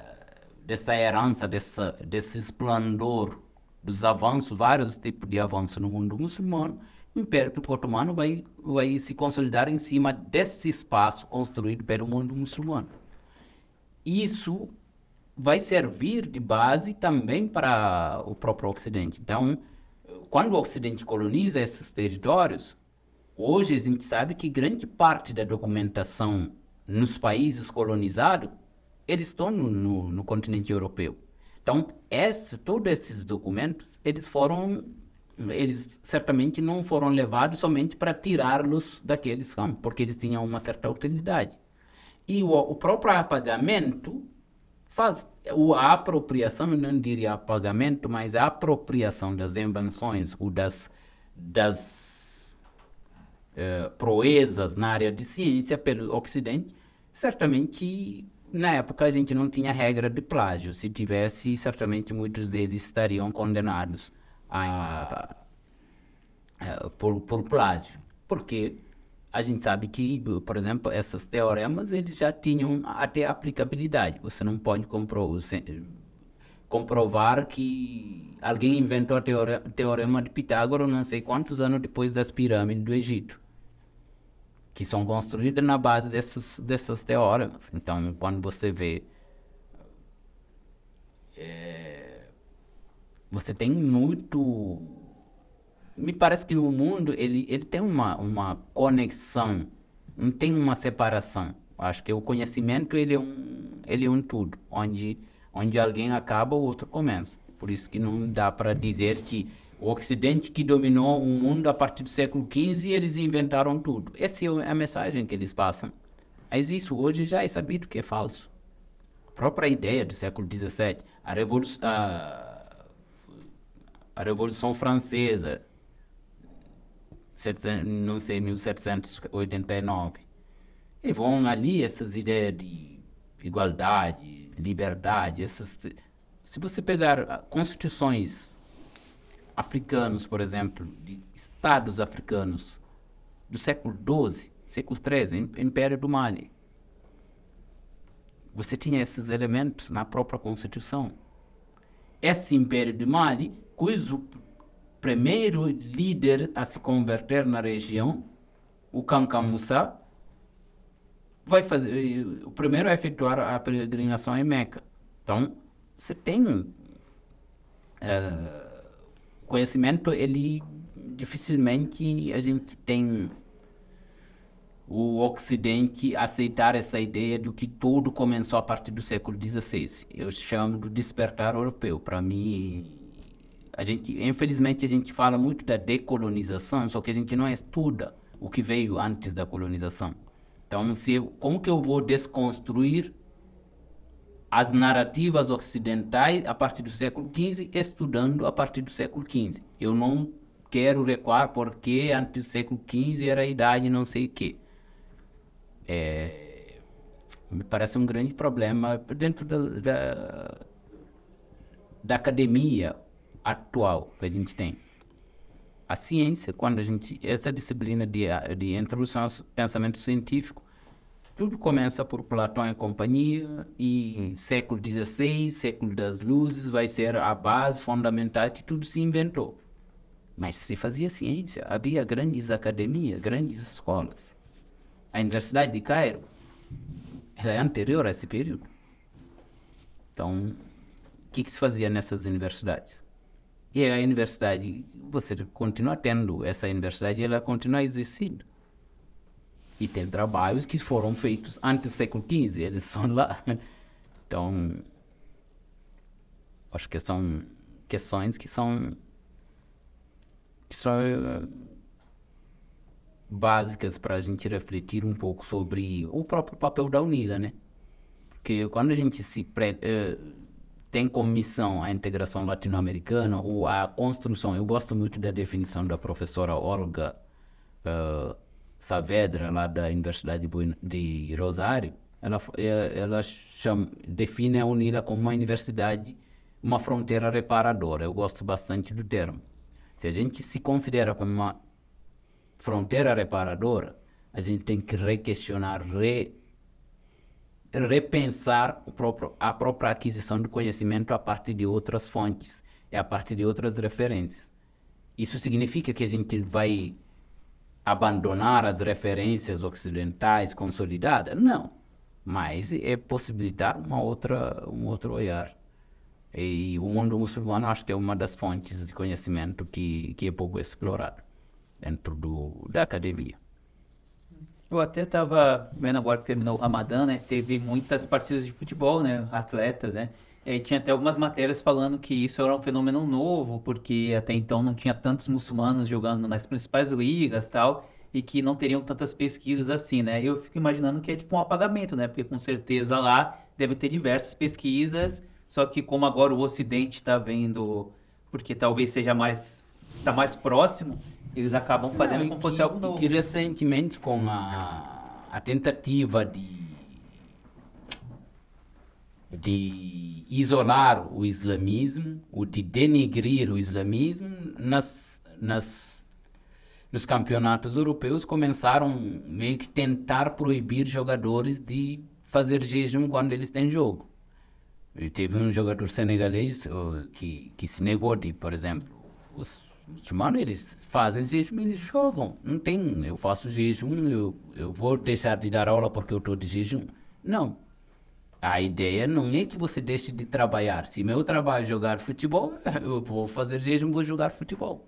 dessa herança, dessa, desse esplendor dos avanços, vários tipos de avanços no mundo muçulmano. O Império Turco-Otomano vai, vai se consolidar em cima desse espaço construído pelo mundo muçulmano. Isso vai servir de base também para o próprio Ocidente. Então, quando o Ocidente coloniza esses territórios, hoje a gente sabe que grande parte da documentação nos países colonizados, eles estão no, no, no continente europeu. Então, esse, todos esses documentos, eles foram, eles certamente não foram levados somente para tirá-los daqueles campos, porque eles tinham uma certa utilidade. E o, o próprio apagamento faz a apropriação, eu não diria pagamento, mas a apropriação das invenções ou das, das uh, proezas na área de ciência pelo Ocidente, certamente na época a gente não tinha regra de plágio. Se tivesse, certamente muitos deles estariam condenados a, a, por, por plágio. Porque a gente sabe que, por exemplo, esses teoremas eles já tinham até aplicabilidade. Você não pode compro comprovar que alguém inventou o teorema, teorema de Pitágoras não sei quantos anos depois das pirâmides do Egito, que são construídas na base desses, desses. Então, quando você vê é, você tem muito me parece que o mundo ele, ele tem uma, uma conexão, não tem uma separação. Acho que o conhecimento ele é um, ele é um tudo, onde, onde alguém acaba, o outro começa. Por isso que não dá para dizer que o Ocidente que dominou o mundo a partir do século XV, eles inventaram tudo. Essa é a mensagem que eles passam. Mas isso hoje já é sabido que é falso. A própria ideia do século XVII, a, Revolu a, a Revolução Francesa, não sei, 1789. E vão ali essas ideias de igualdade, liberdade, essas... Se você pegar constituições africanos, por exemplo, de estados africanos do século XII, século XIII, Império do Mali, você tinha esses elementos na própria Constituição. Esse Império do Mali, cujo primeiro líder a se converter na região, o Kankamusa, vai fazer o primeiro a efetuar a peregrinação em Meca. Então, você tem uh, conhecimento, ele dificilmente a gente tem o Ocidente aceitar essa ideia do que tudo começou a partir do século XVI. Eu chamo do despertar europeu. Para mim, a gente, infelizmente, a gente fala muito da decolonização, só que a gente não estuda o que veio antes da colonização. Então, se como que eu vou desconstruir as narrativas ocidentais a partir do século XV, estudando a partir do século XV? Eu não quero recuar porque antes do século XV era a idade não sei o quê. É, me parece um grande problema dentro da, da, da academia atual que a gente tem. A ciência, quando a gente. Essa disciplina de, de introdução ao pensamento científico, tudo começa por Platão e companhia, e século XVI, século das luzes, vai ser a base fundamental que tudo se inventou. Mas se fazia ciência, havia grandes academias, grandes escolas. A Universidade de Cairo ela é anterior a esse período. Então, o que, que se fazia nessas universidades? E a universidade, você continua tendo essa universidade, ela continua existindo. E tem trabalhos que foram feitos antes do século XV, eles *laughs* são lá. Então, acho que são questões que são, que são uh, básicas para a gente refletir um pouco sobre o próprio papel da UNILA, né? Porque quando a gente se pre, uh, tem como missão a integração latino-americana ou a construção. Eu gosto muito da definição da professora Olga uh, Saavedra, lá da Universidade de Rosário. Ela, eh, ela chama, define a UNILA como uma universidade, uma fronteira reparadora. Eu gosto bastante do termo. Se a gente se considera como uma fronteira reparadora, a gente tem que requestionar, re repensar próprio, a própria aquisição do conhecimento a partir de outras fontes a partir de outras referências. Isso significa que a gente vai abandonar as referências ocidentais consolidadas? Não, mas é possibilitar uma outra, um outro olhar. E o mundo muçulmano acho que é uma das fontes de conhecimento que, que é pouco explorado dentro do, da academia. Eu até estava vendo agora que terminou o Ramadã, né? Teve muitas partidas de futebol, né? Atletas, né? E tinha até algumas matérias falando que isso era um fenômeno novo, porque até então não tinha tantos muçulmanos jogando nas principais ligas tal, e que não teriam tantas pesquisas assim, né? Eu fico imaginando que é tipo um apagamento, né? Porque com certeza lá deve ter diversas pesquisas, só que como agora o Ocidente está vendo, porque talvez seja mais, está mais próximo, eles acabam fazendo Não, como fosse algo novo. Que recentemente, com a, a tentativa de, de isolar o islamismo, ou de denegrir o islamismo, nas, nas, nos campeonatos europeus começaram meio que tentar proibir jogadores de fazer jejum quando eles têm jogo. E teve um jogador senegalês que, que se negou de, por exemplo, os Mano, eles fazem jejum, eles jogam. Não tem, eu faço jejum, eu, eu vou deixar de dar aula porque eu estou de jejum. Não. A ideia não é que você deixe de trabalhar. Se meu trabalho é jogar futebol, *laughs* eu vou fazer jejum, vou jogar futebol.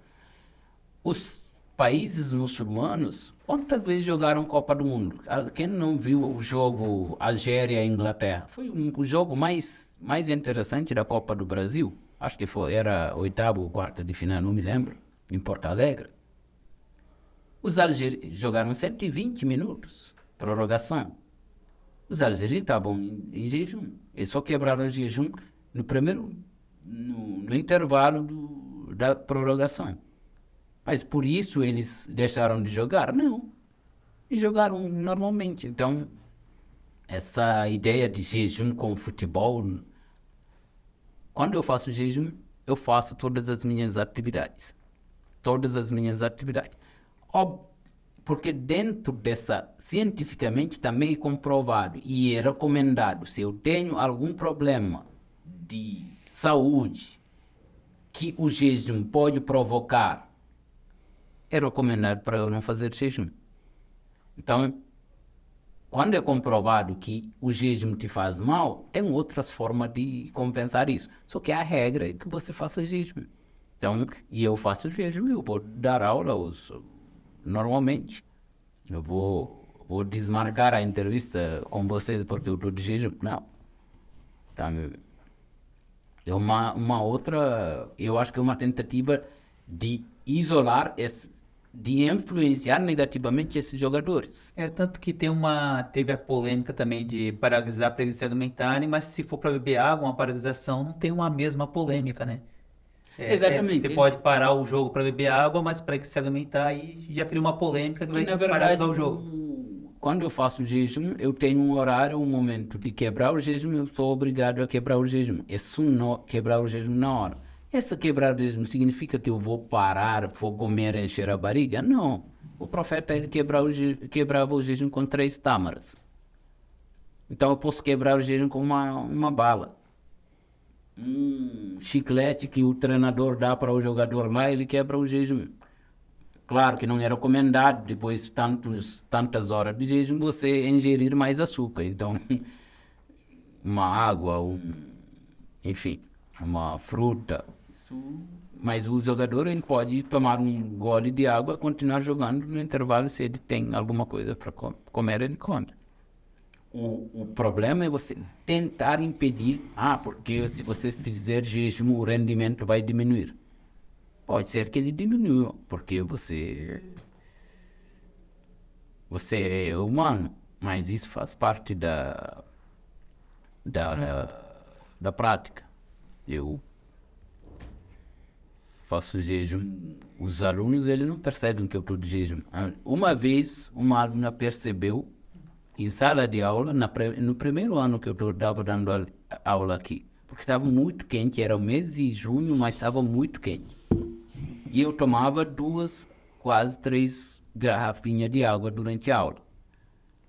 Os países muçulmanos, quantas vezes jogaram Copa do Mundo? Ah, quem não viu o jogo Algéria-Inglaterra? Foi um, o jogo mais, mais interessante da Copa do Brasil acho que foi, era oitavo ou quarto de final, não me lembro, em Porto Alegre. Os algerinos jogaram 120 minutos, prorrogação. Os algerinos estavam em, em jejum. Eles só quebraram o jejum no primeiro, no, no intervalo do, da prorrogação. Mas por isso eles deixaram de jogar? Não. E jogaram normalmente. Então, essa ideia de jejum com futebol quando eu faço jejum, eu faço todas as minhas atividades. Todas as minhas atividades. Ob porque dentro dessa, cientificamente também é comprovado e é recomendado, se eu tenho algum problema de saúde que o jejum pode provocar, é recomendado para eu não fazer jejum. Então, quando é comprovado que o jejum te faz mal, tem outras formas de compensar isso. Só que a regra é que você faça jejum. Então, e eu faço jejum, eu vou dar aula os, normalmente. Eu vou vou desmarcar a entrevista com vocês porque eu estou de jejum. Não. Tá, é uma, uma outra, eu acho que é uma tentativa de isolar, esse, de influenciar negativamente esses jogadores. É tanto que tem uma, teve a polêmica também de paralisar para eles se alimentarem, mas se for para beber água, uma paralisação não tem uma mesma polêmica, né? É, Exatamente. É, você pode parar o jogo para beber água, mas para se alimentar aí já cria uma polêmica que, vai na verdade, paralisar o jogo quando eu faço jejum, eu tenho um horário, um momento de quebrar o jejum, eu sou obrigado a quebrar o jejum. É só quebrar o jejum na hora. Essa quebrar o jejum significa que eu vou parar, vou comer, encher a barriga? Não. O profeta ele quebra o quebrava o jejum com três tâmaras. Então eu posso quebrar o jejum com uma, uma bala. Um chiclete que o treinador dá para o jogador lá, ele quebra o jejum. Claro que não era recomendado, depois de tantos, tantas horas de jejum, você ingerir mais açúcar. Então, *laughs* uma água, um, enfim, uma fruta. Mas o jogador ele pode tomar um gole de água e continuar jogando no intervalo se ele tem alguma coisa para comer, ele come. O, o, problema é você tentar impedir, ah, porque se você fizer jejum, o rendimento vai diminuir. Pode ser que ele diminua, porque você. Você é humano, mas isso faz parte da. da, da, da prática. Eu faço jejum. Os alunos eles não percebem que eu estou de jejum. Uma vez uma aluna percebeu em sala de aula, na, no primeiro ano que eu estava dando aula aqui, porque estava muito quente, era o mês de junho, mas estava muito quente. E eu tomava duas, quase três garrafinhas de água durante a aula.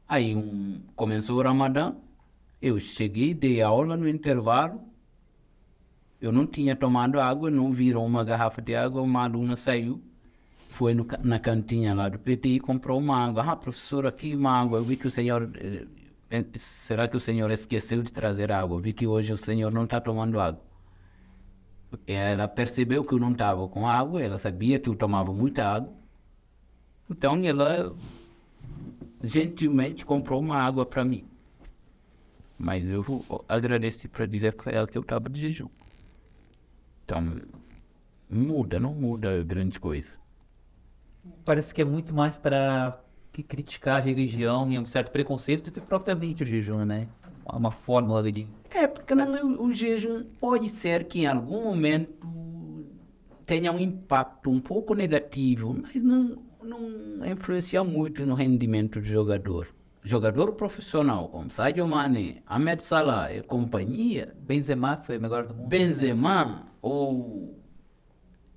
Aí um, começou o Ramadã, eu cheguei, dei aula no intervalo, eu não tinha tomado água, não viram uma garrafa de água, uma aluna saiu, foi no, na cantinha lá do PT e comprou água. Ah, professor, aqui uma eu vi que o senhor... Eh, eh, será que o senhor esqueceu de trazer água? Eu vi que hoje o senhor não está tomando água. Ela percebeu que eu não estava com água, ela sabia que eu tomava muita água. Então ela gentilmente comprou uma água para mim. Mas eu agradeci para dizer para ela que eu estava de jejum. Então, muda, não muda grande coisa. Parece que é muito mais para criticar a religião e um certo preconceito do que propriamente o jejum, né? Uma fórmula de é, porque não, o jejum pode ser que em algum momento tenha um impacto um pouco negativo, mas não, não influencia muito no rendimento do jogador. Jogador profissional, como Sadio Mane, Ahmed Salah e companhia. Benzema foi o melhor do mundo. Benzema, ou.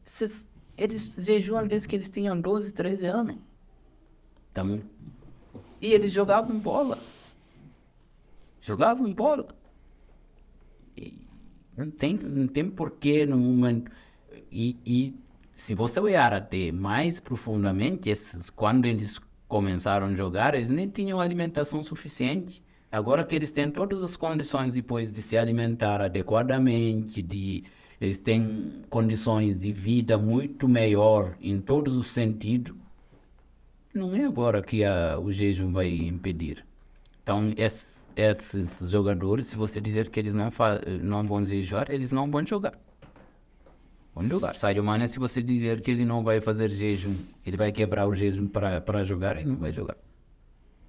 Esses, eles jejuam desde que eles tinham 12, 13 anos. Então, e eles jogavam bola. Jogavam bola. Não tem, não tem porquê no momento. E, e se você olhar até mais profundamente, esses, quando eles começaram a jogar, eles nem tinham alimentação suficiente. Agora que eles têm todas as condições depois de se alimentar adequadamente, de eles têm condições de vida muito melhor em todos os sentidos, não é agora que a, o jejum vai impedir. Então, esse, esses jogadores, se você dizer que eles não, não vão jogar, eles não vão jogar. Vão jogar. Sadio Mane, se você dizer que ele não vai fazer jejum, ele vai quebrar o jejum para jogar, ele não vai jogar.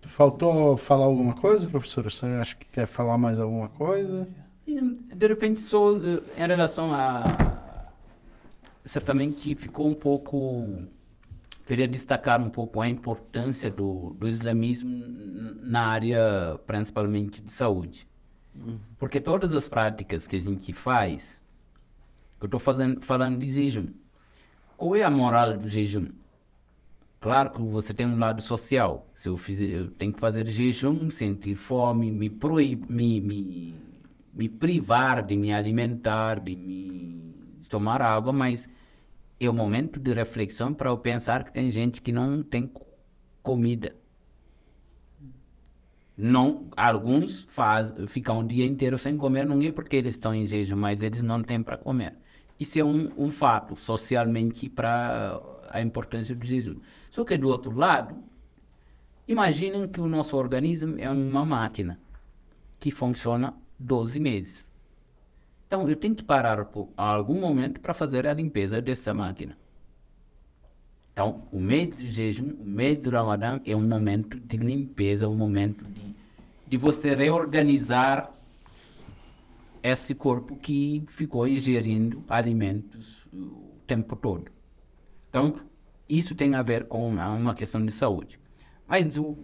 Faltou falar alguma coisa, professor? Você acha que quer falar mais alguma coisa? De repente, só eh, em relação a. Certamente ficou um pouco queria destacar um pouco a importância do, do islamismo na área principalmente de saúde. Porque todas as práticas que a gente faz, eu estou falando de jejum. Qual é a moral do jejum? Claro que você tem um lado social. Se eu, fizer, eu tenho que fazer jejum, sentir fome, me, proib, me, me, me privar de me alimentar, de me tomar água, mas é o momento de reflexão para eu pensar que tem gente que não tem comida. Não, alguns faz, ficam o dia inteiro sem comer, não é porque eles estão em jejum, mas eles não têm para comer. Isso é um, um fato socialmente para a importância do jejum. Só que do outro lado, Imaginem que o nosso organismo é uma máquina que funciona 12 meses. Então, eu tenho que parar por algum momento para fazer a limpeza dessa máquina. Então, o mês de jejum, o mês do Ramadã é um momento de limpeza, um momento de, de você reorganizar esse corpo que ficou ingerindo alimentos o tempo todo. Então, isso tem a ver com uma questão de saúde. Mas, o,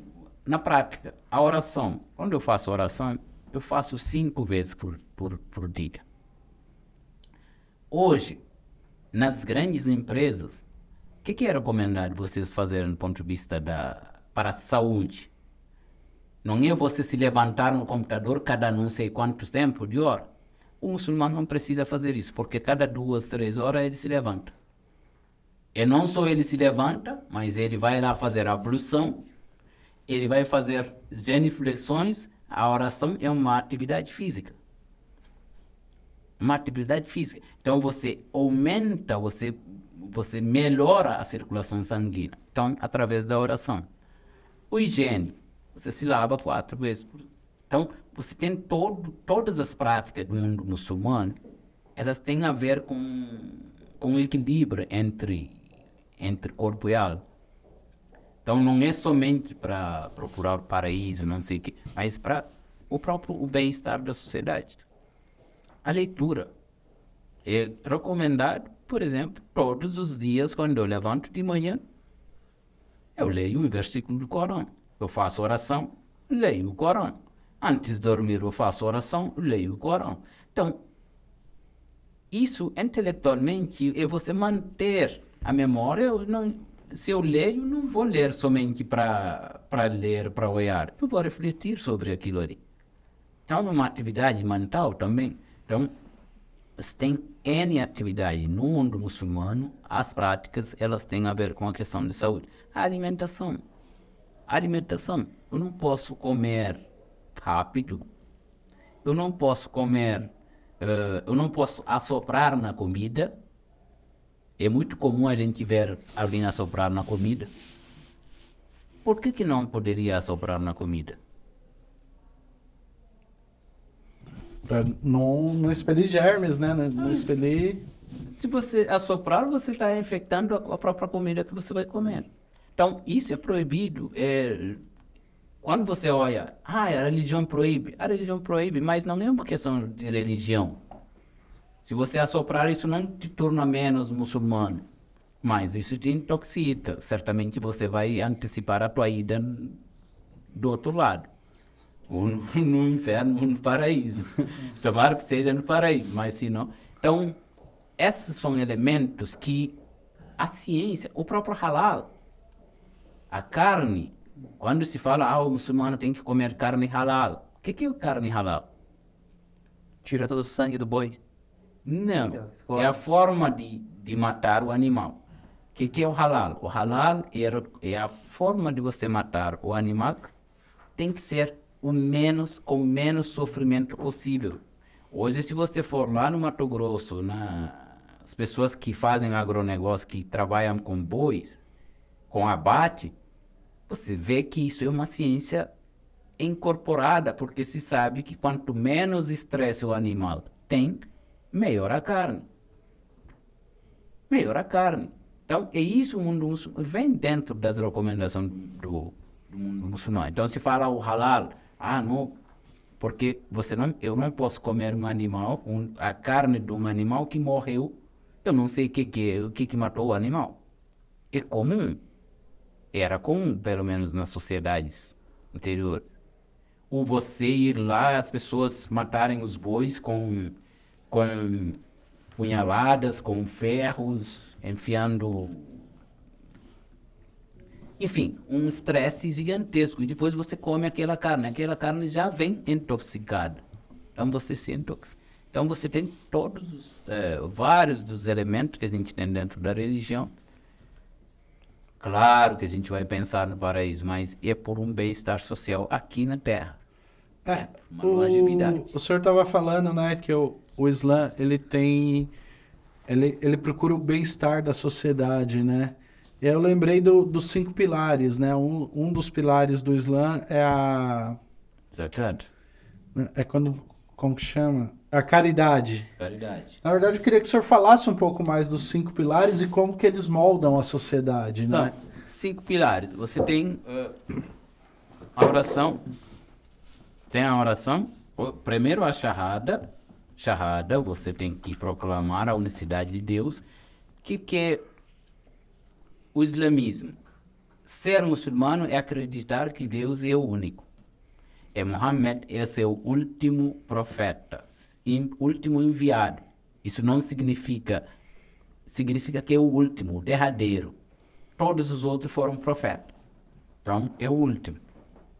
na prática, a oração, quando eu faço oração, eu faço cinco vezes por, por, por dia. Hoje, nas grandes empresas, o que, que é recomendado vocês fazerem do ponto de vista da, para a saúde? Não é você se levantar no computador cada não sei quanto tempo de hora. O muçulmano não precisa fazer isso, porque cada duas, três horas ele se levanta. E não só ele se levanta, mas ele vai lá fazer a ablução, ele vai fazer genuflexões. A oração é uma atividade física uma atividade física. Então você aumenta, você, você melhora a circulação sanguínea. Então, através da oração. O higiene, você se lava quatro vezes por Então, você tem todo, todas as práticas do mundo muçulmano, elas têm a ver com, com o equilíbrio entre, entre corpo e alma. Então, não é somente para procurar o paraíso, não sei o quê, mas para o próprio bem-estar da sociedade a leitura. É recomendado, por exemplo, todos os dias, quando eu levanto de manhã, eu leio um versículo do Corão. Eu faço oração, leio o Corão. Antes de dormir, eu faço oração, leio o Corão. Então, isso intelectualmente é você manter a memória. Eu não, se eu leio, não vou ler somente para ler, para olhar. Eu vou refletir sobre aquilo ali. Então, uma atividade mental também. Então, você tem N atividade no mundo muçulmano, as práticas, elas têm a ver com a questão de saúde. A alimentação. A alimentação. Eu não posso comer rápido. Eu não posso comer, uh, eu não posso assoprar na comida. É muito comum a gente ver alguém assoprar na comida. Por que, que não poderia assoprar na comida? Pra não, não expelir germes, né? Não expelir. Se você assoprar, você está infectando a própria comida que você vai comer. Então, isso é proibido. É... Quando você olha, ah, a religião proíbe. A religião proíbe, mas não é uma questão de religião. Se você assoprar, isso não te torna menos muçulmano. Mas isso te intoxica. Certamente você vai antecipar a tua ida do outro lado ou no *laughs* inferno ou no paraíso. *laughs* Tomara que seja no paraíso, mas se não. Então, esses são elementos que a ciência, o próprio halal, a carne, quando se fala, ah, o muçulmano tem que comer carne halal, o que, que é carne halal? Tira todo o sangue do boi. Não, é a forma de, de matar o animal. O que, que é o halal? O halal é, é a forma de você matar o animal, tem que ser o menos, com o menos sofrimento possível. Hoje, se você for lá no Mato Grosso, na, as pessoas que fazem agronegócio, que trabalham com bois, com abate, você vê que isso é uma ciência incorporada, porque se sabe que quanto menos estresse o animal tem, melhor a carne. Melhor a carne. Então, é isso o mundo vem dentro das recomendações do, do mundo muçulmano. Então, se fala o halal, ah, não, porque você não, eu não posso comer um animal, um, a carne de um animal que morreu. Eu não sei o que, que, que, que matou o animal. É comum. Era comum, pelo menos nas sociedades anteriores. Ou você ir lá, as pessoas matarem os bois com, com punhaladas, com ferros, enfiando enfim, um estresse gigantesco. E depois você come aquela carne. Aquela carne já vem intoxicada. Então você se intoxica. Então você tem todos, é, vários dos elementos que a gente tem dentro da religião. Claro que a gente vai pensar no paraíso, mas é por um bem-estar social aqui na Terra. É, é uma o, longevidade. O senhor estava falando, né, que o, o Islã, ele tem... Ele, ele procura o bem-estar da sociedade, né? Eu lembrei do, dos cinco pilares, né? Um, um dos pilares do Islã é a. Zakat. É quando. Como que chama? A caridade. Caridade. Na verdade, eu queria que o senhor falasse um pouco mais dos cinco pilares e como que eles moldam a sociedade, né? Então, cinco pilares. Você tem uh, a oração. Tem a oração. O- Primeiro a Shahada. Shahada, você tem que proclamar a unicidade de Deus. Que que é o islamismo? Ser muçulmano é acreditar que Deus é o único. É Muhammad é seu último profeta, em- último enviado. Isso não significa significa que é o último, o derradeiro. Todos os outros foram profetas. Então, é o último.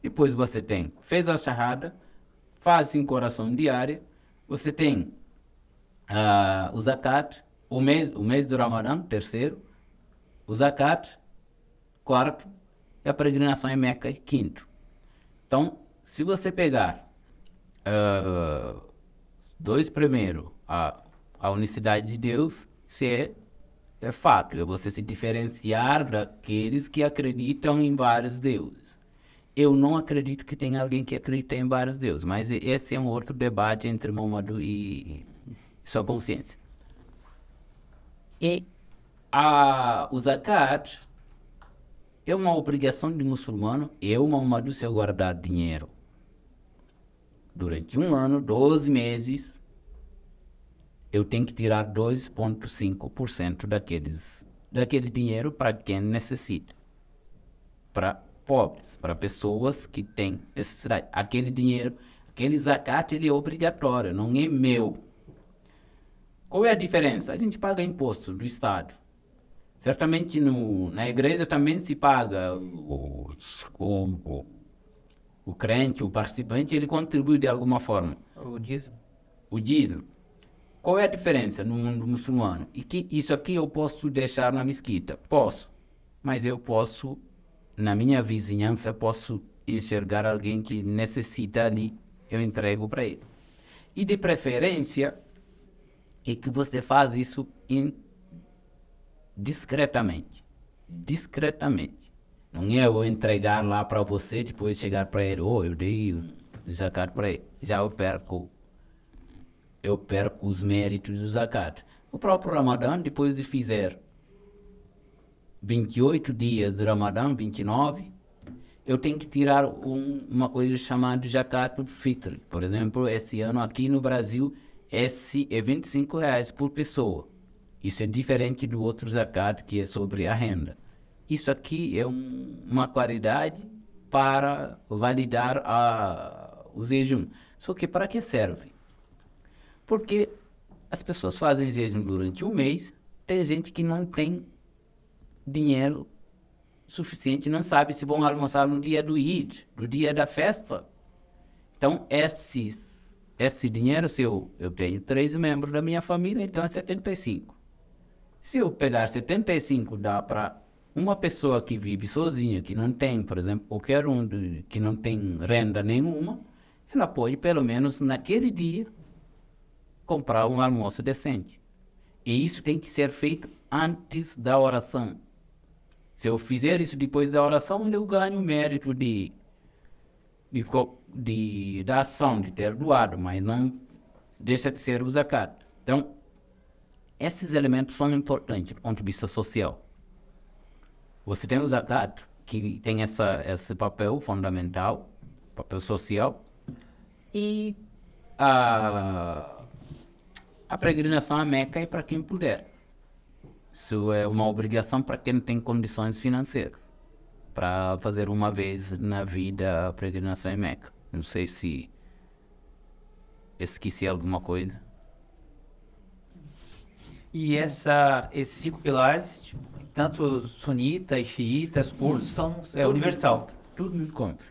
Depois você tem, fez a shahada, faz cinco orações diárias, você tem ah, o zakat, o mês, o mês do Ramadã, terceiro, o zakat, quarto, e a peregrinação em Meca, quinto. Então, se você pegar ah, dois primeiro, a, a unicidade de Deus, se é, é fato, é você se diferenciar daqueles que acreditam em vários deuses. Eu não acredito que tenha alguém que acredita em vários deuses, mas esse é um outro debate entre Muhammad e sua consciência. E a, o zakat é uma obrigação de muçulmano, eu, Muhammad, se eu guardar dinheiro durante um ano, 12 meses, eu tenho que tirar 2,5% daqueles, daquele dinheiro para quem necessita. Para pobres, para pessoas que têm necessidade. Aquele dinheiro, aquele zakat, ele é obrigatório, não é meu. Qual é a diferença? A gente paga imposto do Estado. Certamente no, na igreja também se paga o, o, o crente, o participante, ele contribui de alguma forma O dízimo. o dízimo. Qual é a diferença no mundo muçulmano? E que isso aqui eu posso deixar na mesquita? Posso. Mas eu posso, na minha vizinhança, posso enxergar alguém que necessita ali, eu entrego para ele. E de preferência, é que você faz isso em- discretamente. Discretamente. Não é eu entregar lá para você, depois chegar para ele, oh, eu dei o zakat para ele. Já eu perco eu perco os méritos do zakat. O próprio Ramadã, depois de fizer 28 dias de Ramadã, 29, eu tenho que tirar um- uma coisa chamada zakat fitr. Por exemplo, esse ano aqui no Brasil, esse é 25 reais por pessoa. Isso é diferente do outro zakat que é sobre a renda. Isso aqui é um- uma qualidade para validar a, o jejum. Só que para que serve? Porque as pessoas fazem jejum durante um mês, tem gente que não tem dinheiro suficiente, não sabe se vão almoçar no dia do Eid, no dia da festa. Então, esses, esse dinheiro, se eu, eu tenho três membros da minha família, então é 75. Se eu pegar 75, dá para uma pessoa que vive sozinha, que não tem, por exemplo, qualquer um de- que não tem renda nenhuma, ela pode, pelo menos naquele dia, comprar um almoço decente. E isso tem que ser feito antes da oração. Se eu fizer isso depois da oração, eu ganho o mérito de, de, de, da ação, de ter doado, mas não deixa de ser o zakat. Então, esses elementos são importantes do ponto de vista social. Você tem o zakat, que tem essa, esse papel fundamental, papel social, e a, a peregrinação à Meca é para quem puder. Isso é uma obrigação para quem tem condições financeiras, para fazer uma vez na vida a peregrinação em Meca. Não sei se esqueci alguma coisa. E essa, esses cinco pilares, tanto sunitas, xiitas, curdos, são, é universal. Tudo me compra.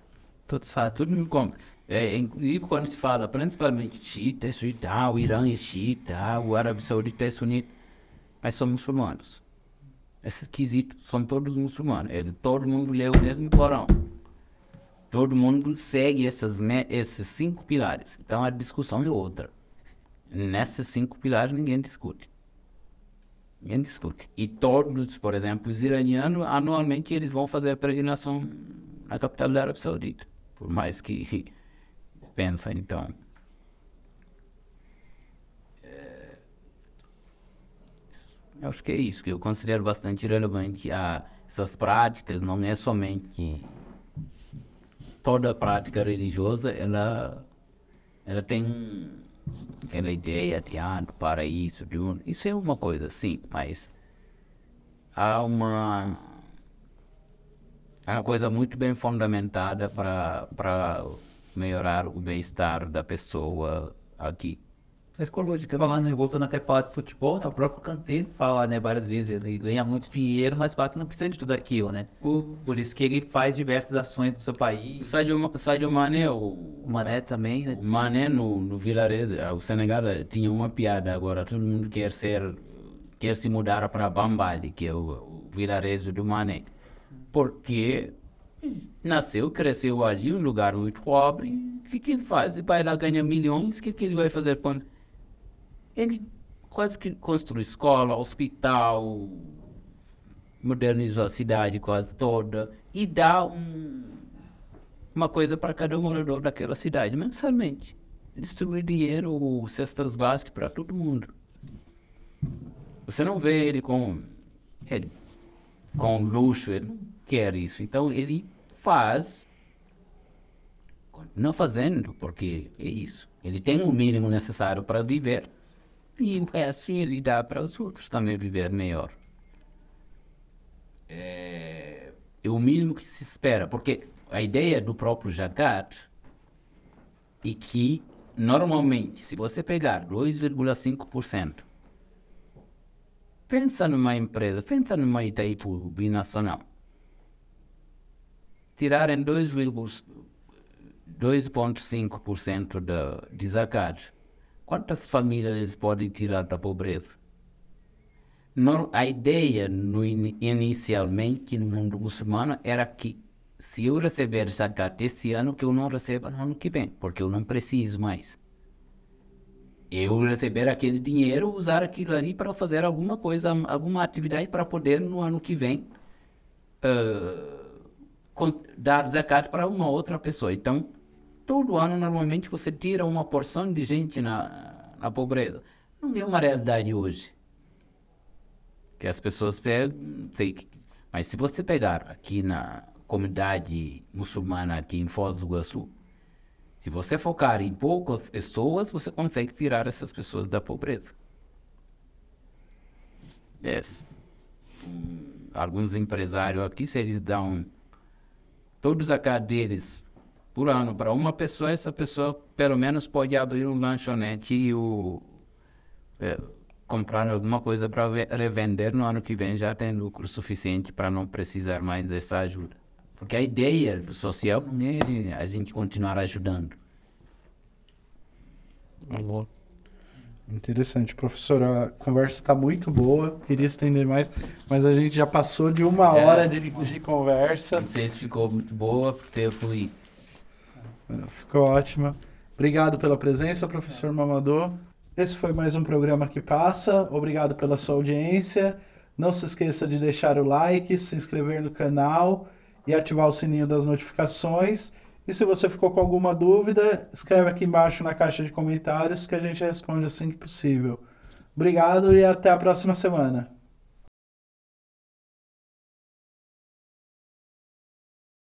Todos fazem. Tudo me compra. É, inclusive quando se fala principalmente xiita, ah, o Irã é xiita, ah, o Árabe Saudita é sunita, mas são muçulmanos. Esses quesitos são todos muçulmanos. Todo mundo lê o mesmo Corão. Todo mundo segue essas, esses cinco pilares. Então a discussão é outra. Nesses cinco pilares ninguém discute. em disputa. E todos, por exemplo, os iranianos, anualmente eles vão fazer peregrinação na capital da Arábia Saudita. Por mais que *laughs* pensa, então. Eu acho que é isso que eu considero bastante relevante. A, essas práticas não é somente toda prática religiosa, ela, ela tem aquela ideia de ah, do paraíso, de um, isso é uma coisa, sim, mas há uma, há uma coisa muito bem fundamentada para melhorar o bem-estar da pessoa aqui. Psicológica. Falando, voltando até falar de futebol, tá, o próprio Kanté fala, né, várias vezes, ele ganha muito dinheiro, mas fala que não precisa de tudo aquilo, né? O... Por isso que ele faz diversas ações no seu país. Sadio, Sadio Mané, o... o Mané também, né? Mané no, no Vilares, o Senegal tinha uma piada agora, todo mundo quer ser, quer se mudar para Bambali, que é o, o Vilares do Mané. Porque nasceu, cresceu ali, um lugar muito pobre, o que, que ele faz? Ele vai lá ganhar milhões, o que, que ele vai fazer quando ele quase que construiu escola, hospital, modernizou a cidade quase toda e dá um, uma coisa para cada morador daquela cidade mensalmente. Distribui dinheiro, cestas básicas para todo mundo. Você não vê ele com, ele, com luxo, ele não quer isso. Então ele faz, não fazendo, porque é isso. Ele tem o mínimo necessário para viver. E é assim ele dá para os outros também viver melhor. É, é o mínimo que se espera, porque a ideia do próprio Jagat é que, normalmente, se você pegar 2,5%, pensa numa empresa, pensa numa Itaipu binacional, tirarem 2,5% de zakat, Quantas famílias eles podem tirar da pobreza? A ideia no, inicialmente no mundo muçulmano era que se eu receber zakat esse ano, que eu não receba no ano que vem, porque eu não preciso mais. Eu receber aquele dinheiro, usar aquilo ali para fazer alguma coisa, alguma atividade para poder no ano que vem uh, dar zakat para uma outra pessoa. Então, todo ano, normalmente, você tira uma porção de gente na, na pobreza. Não é uma realidade hoje. Que as pessoas pegam. Mas se você pegar aqui na comunidade muçulmana, aqui em Foz do Iguaçu, se você focar em poucas pessoas, você consegue tirar essas pessoas da pobreza. Yes. alguns empresários aqui, se eles dão todos a cada deles por ano para uma pessoa, essa pessoa pelo menos pode abrir um lanchonete e o, é, comprar alguma coisa para revender no ano que vem, já tem lucro suficiente para não precisar mais dessa ajuda. Porque a ideia social é a gente continuar ajudando. Alô. Interessante, professor. A conversa está muito boa. Queria estender mais, mas a gente já passou de uma é, hora de, de conversa. Não sei se ficou muito boa, porque eu fui Ficou ótima. Obrigado pela presença, professor Mamador. Esse foi mais um programa que passa. Obrigado pela sua audiência. Não se esqueça de deixar o like, se inscrever no canal e ativar o sininho das notificações. E se você ficou com alguma dúvida, escreve aqui embaixo na caixa de comentários que a gente responde assim que possível. Obrigado e até a próxima semana.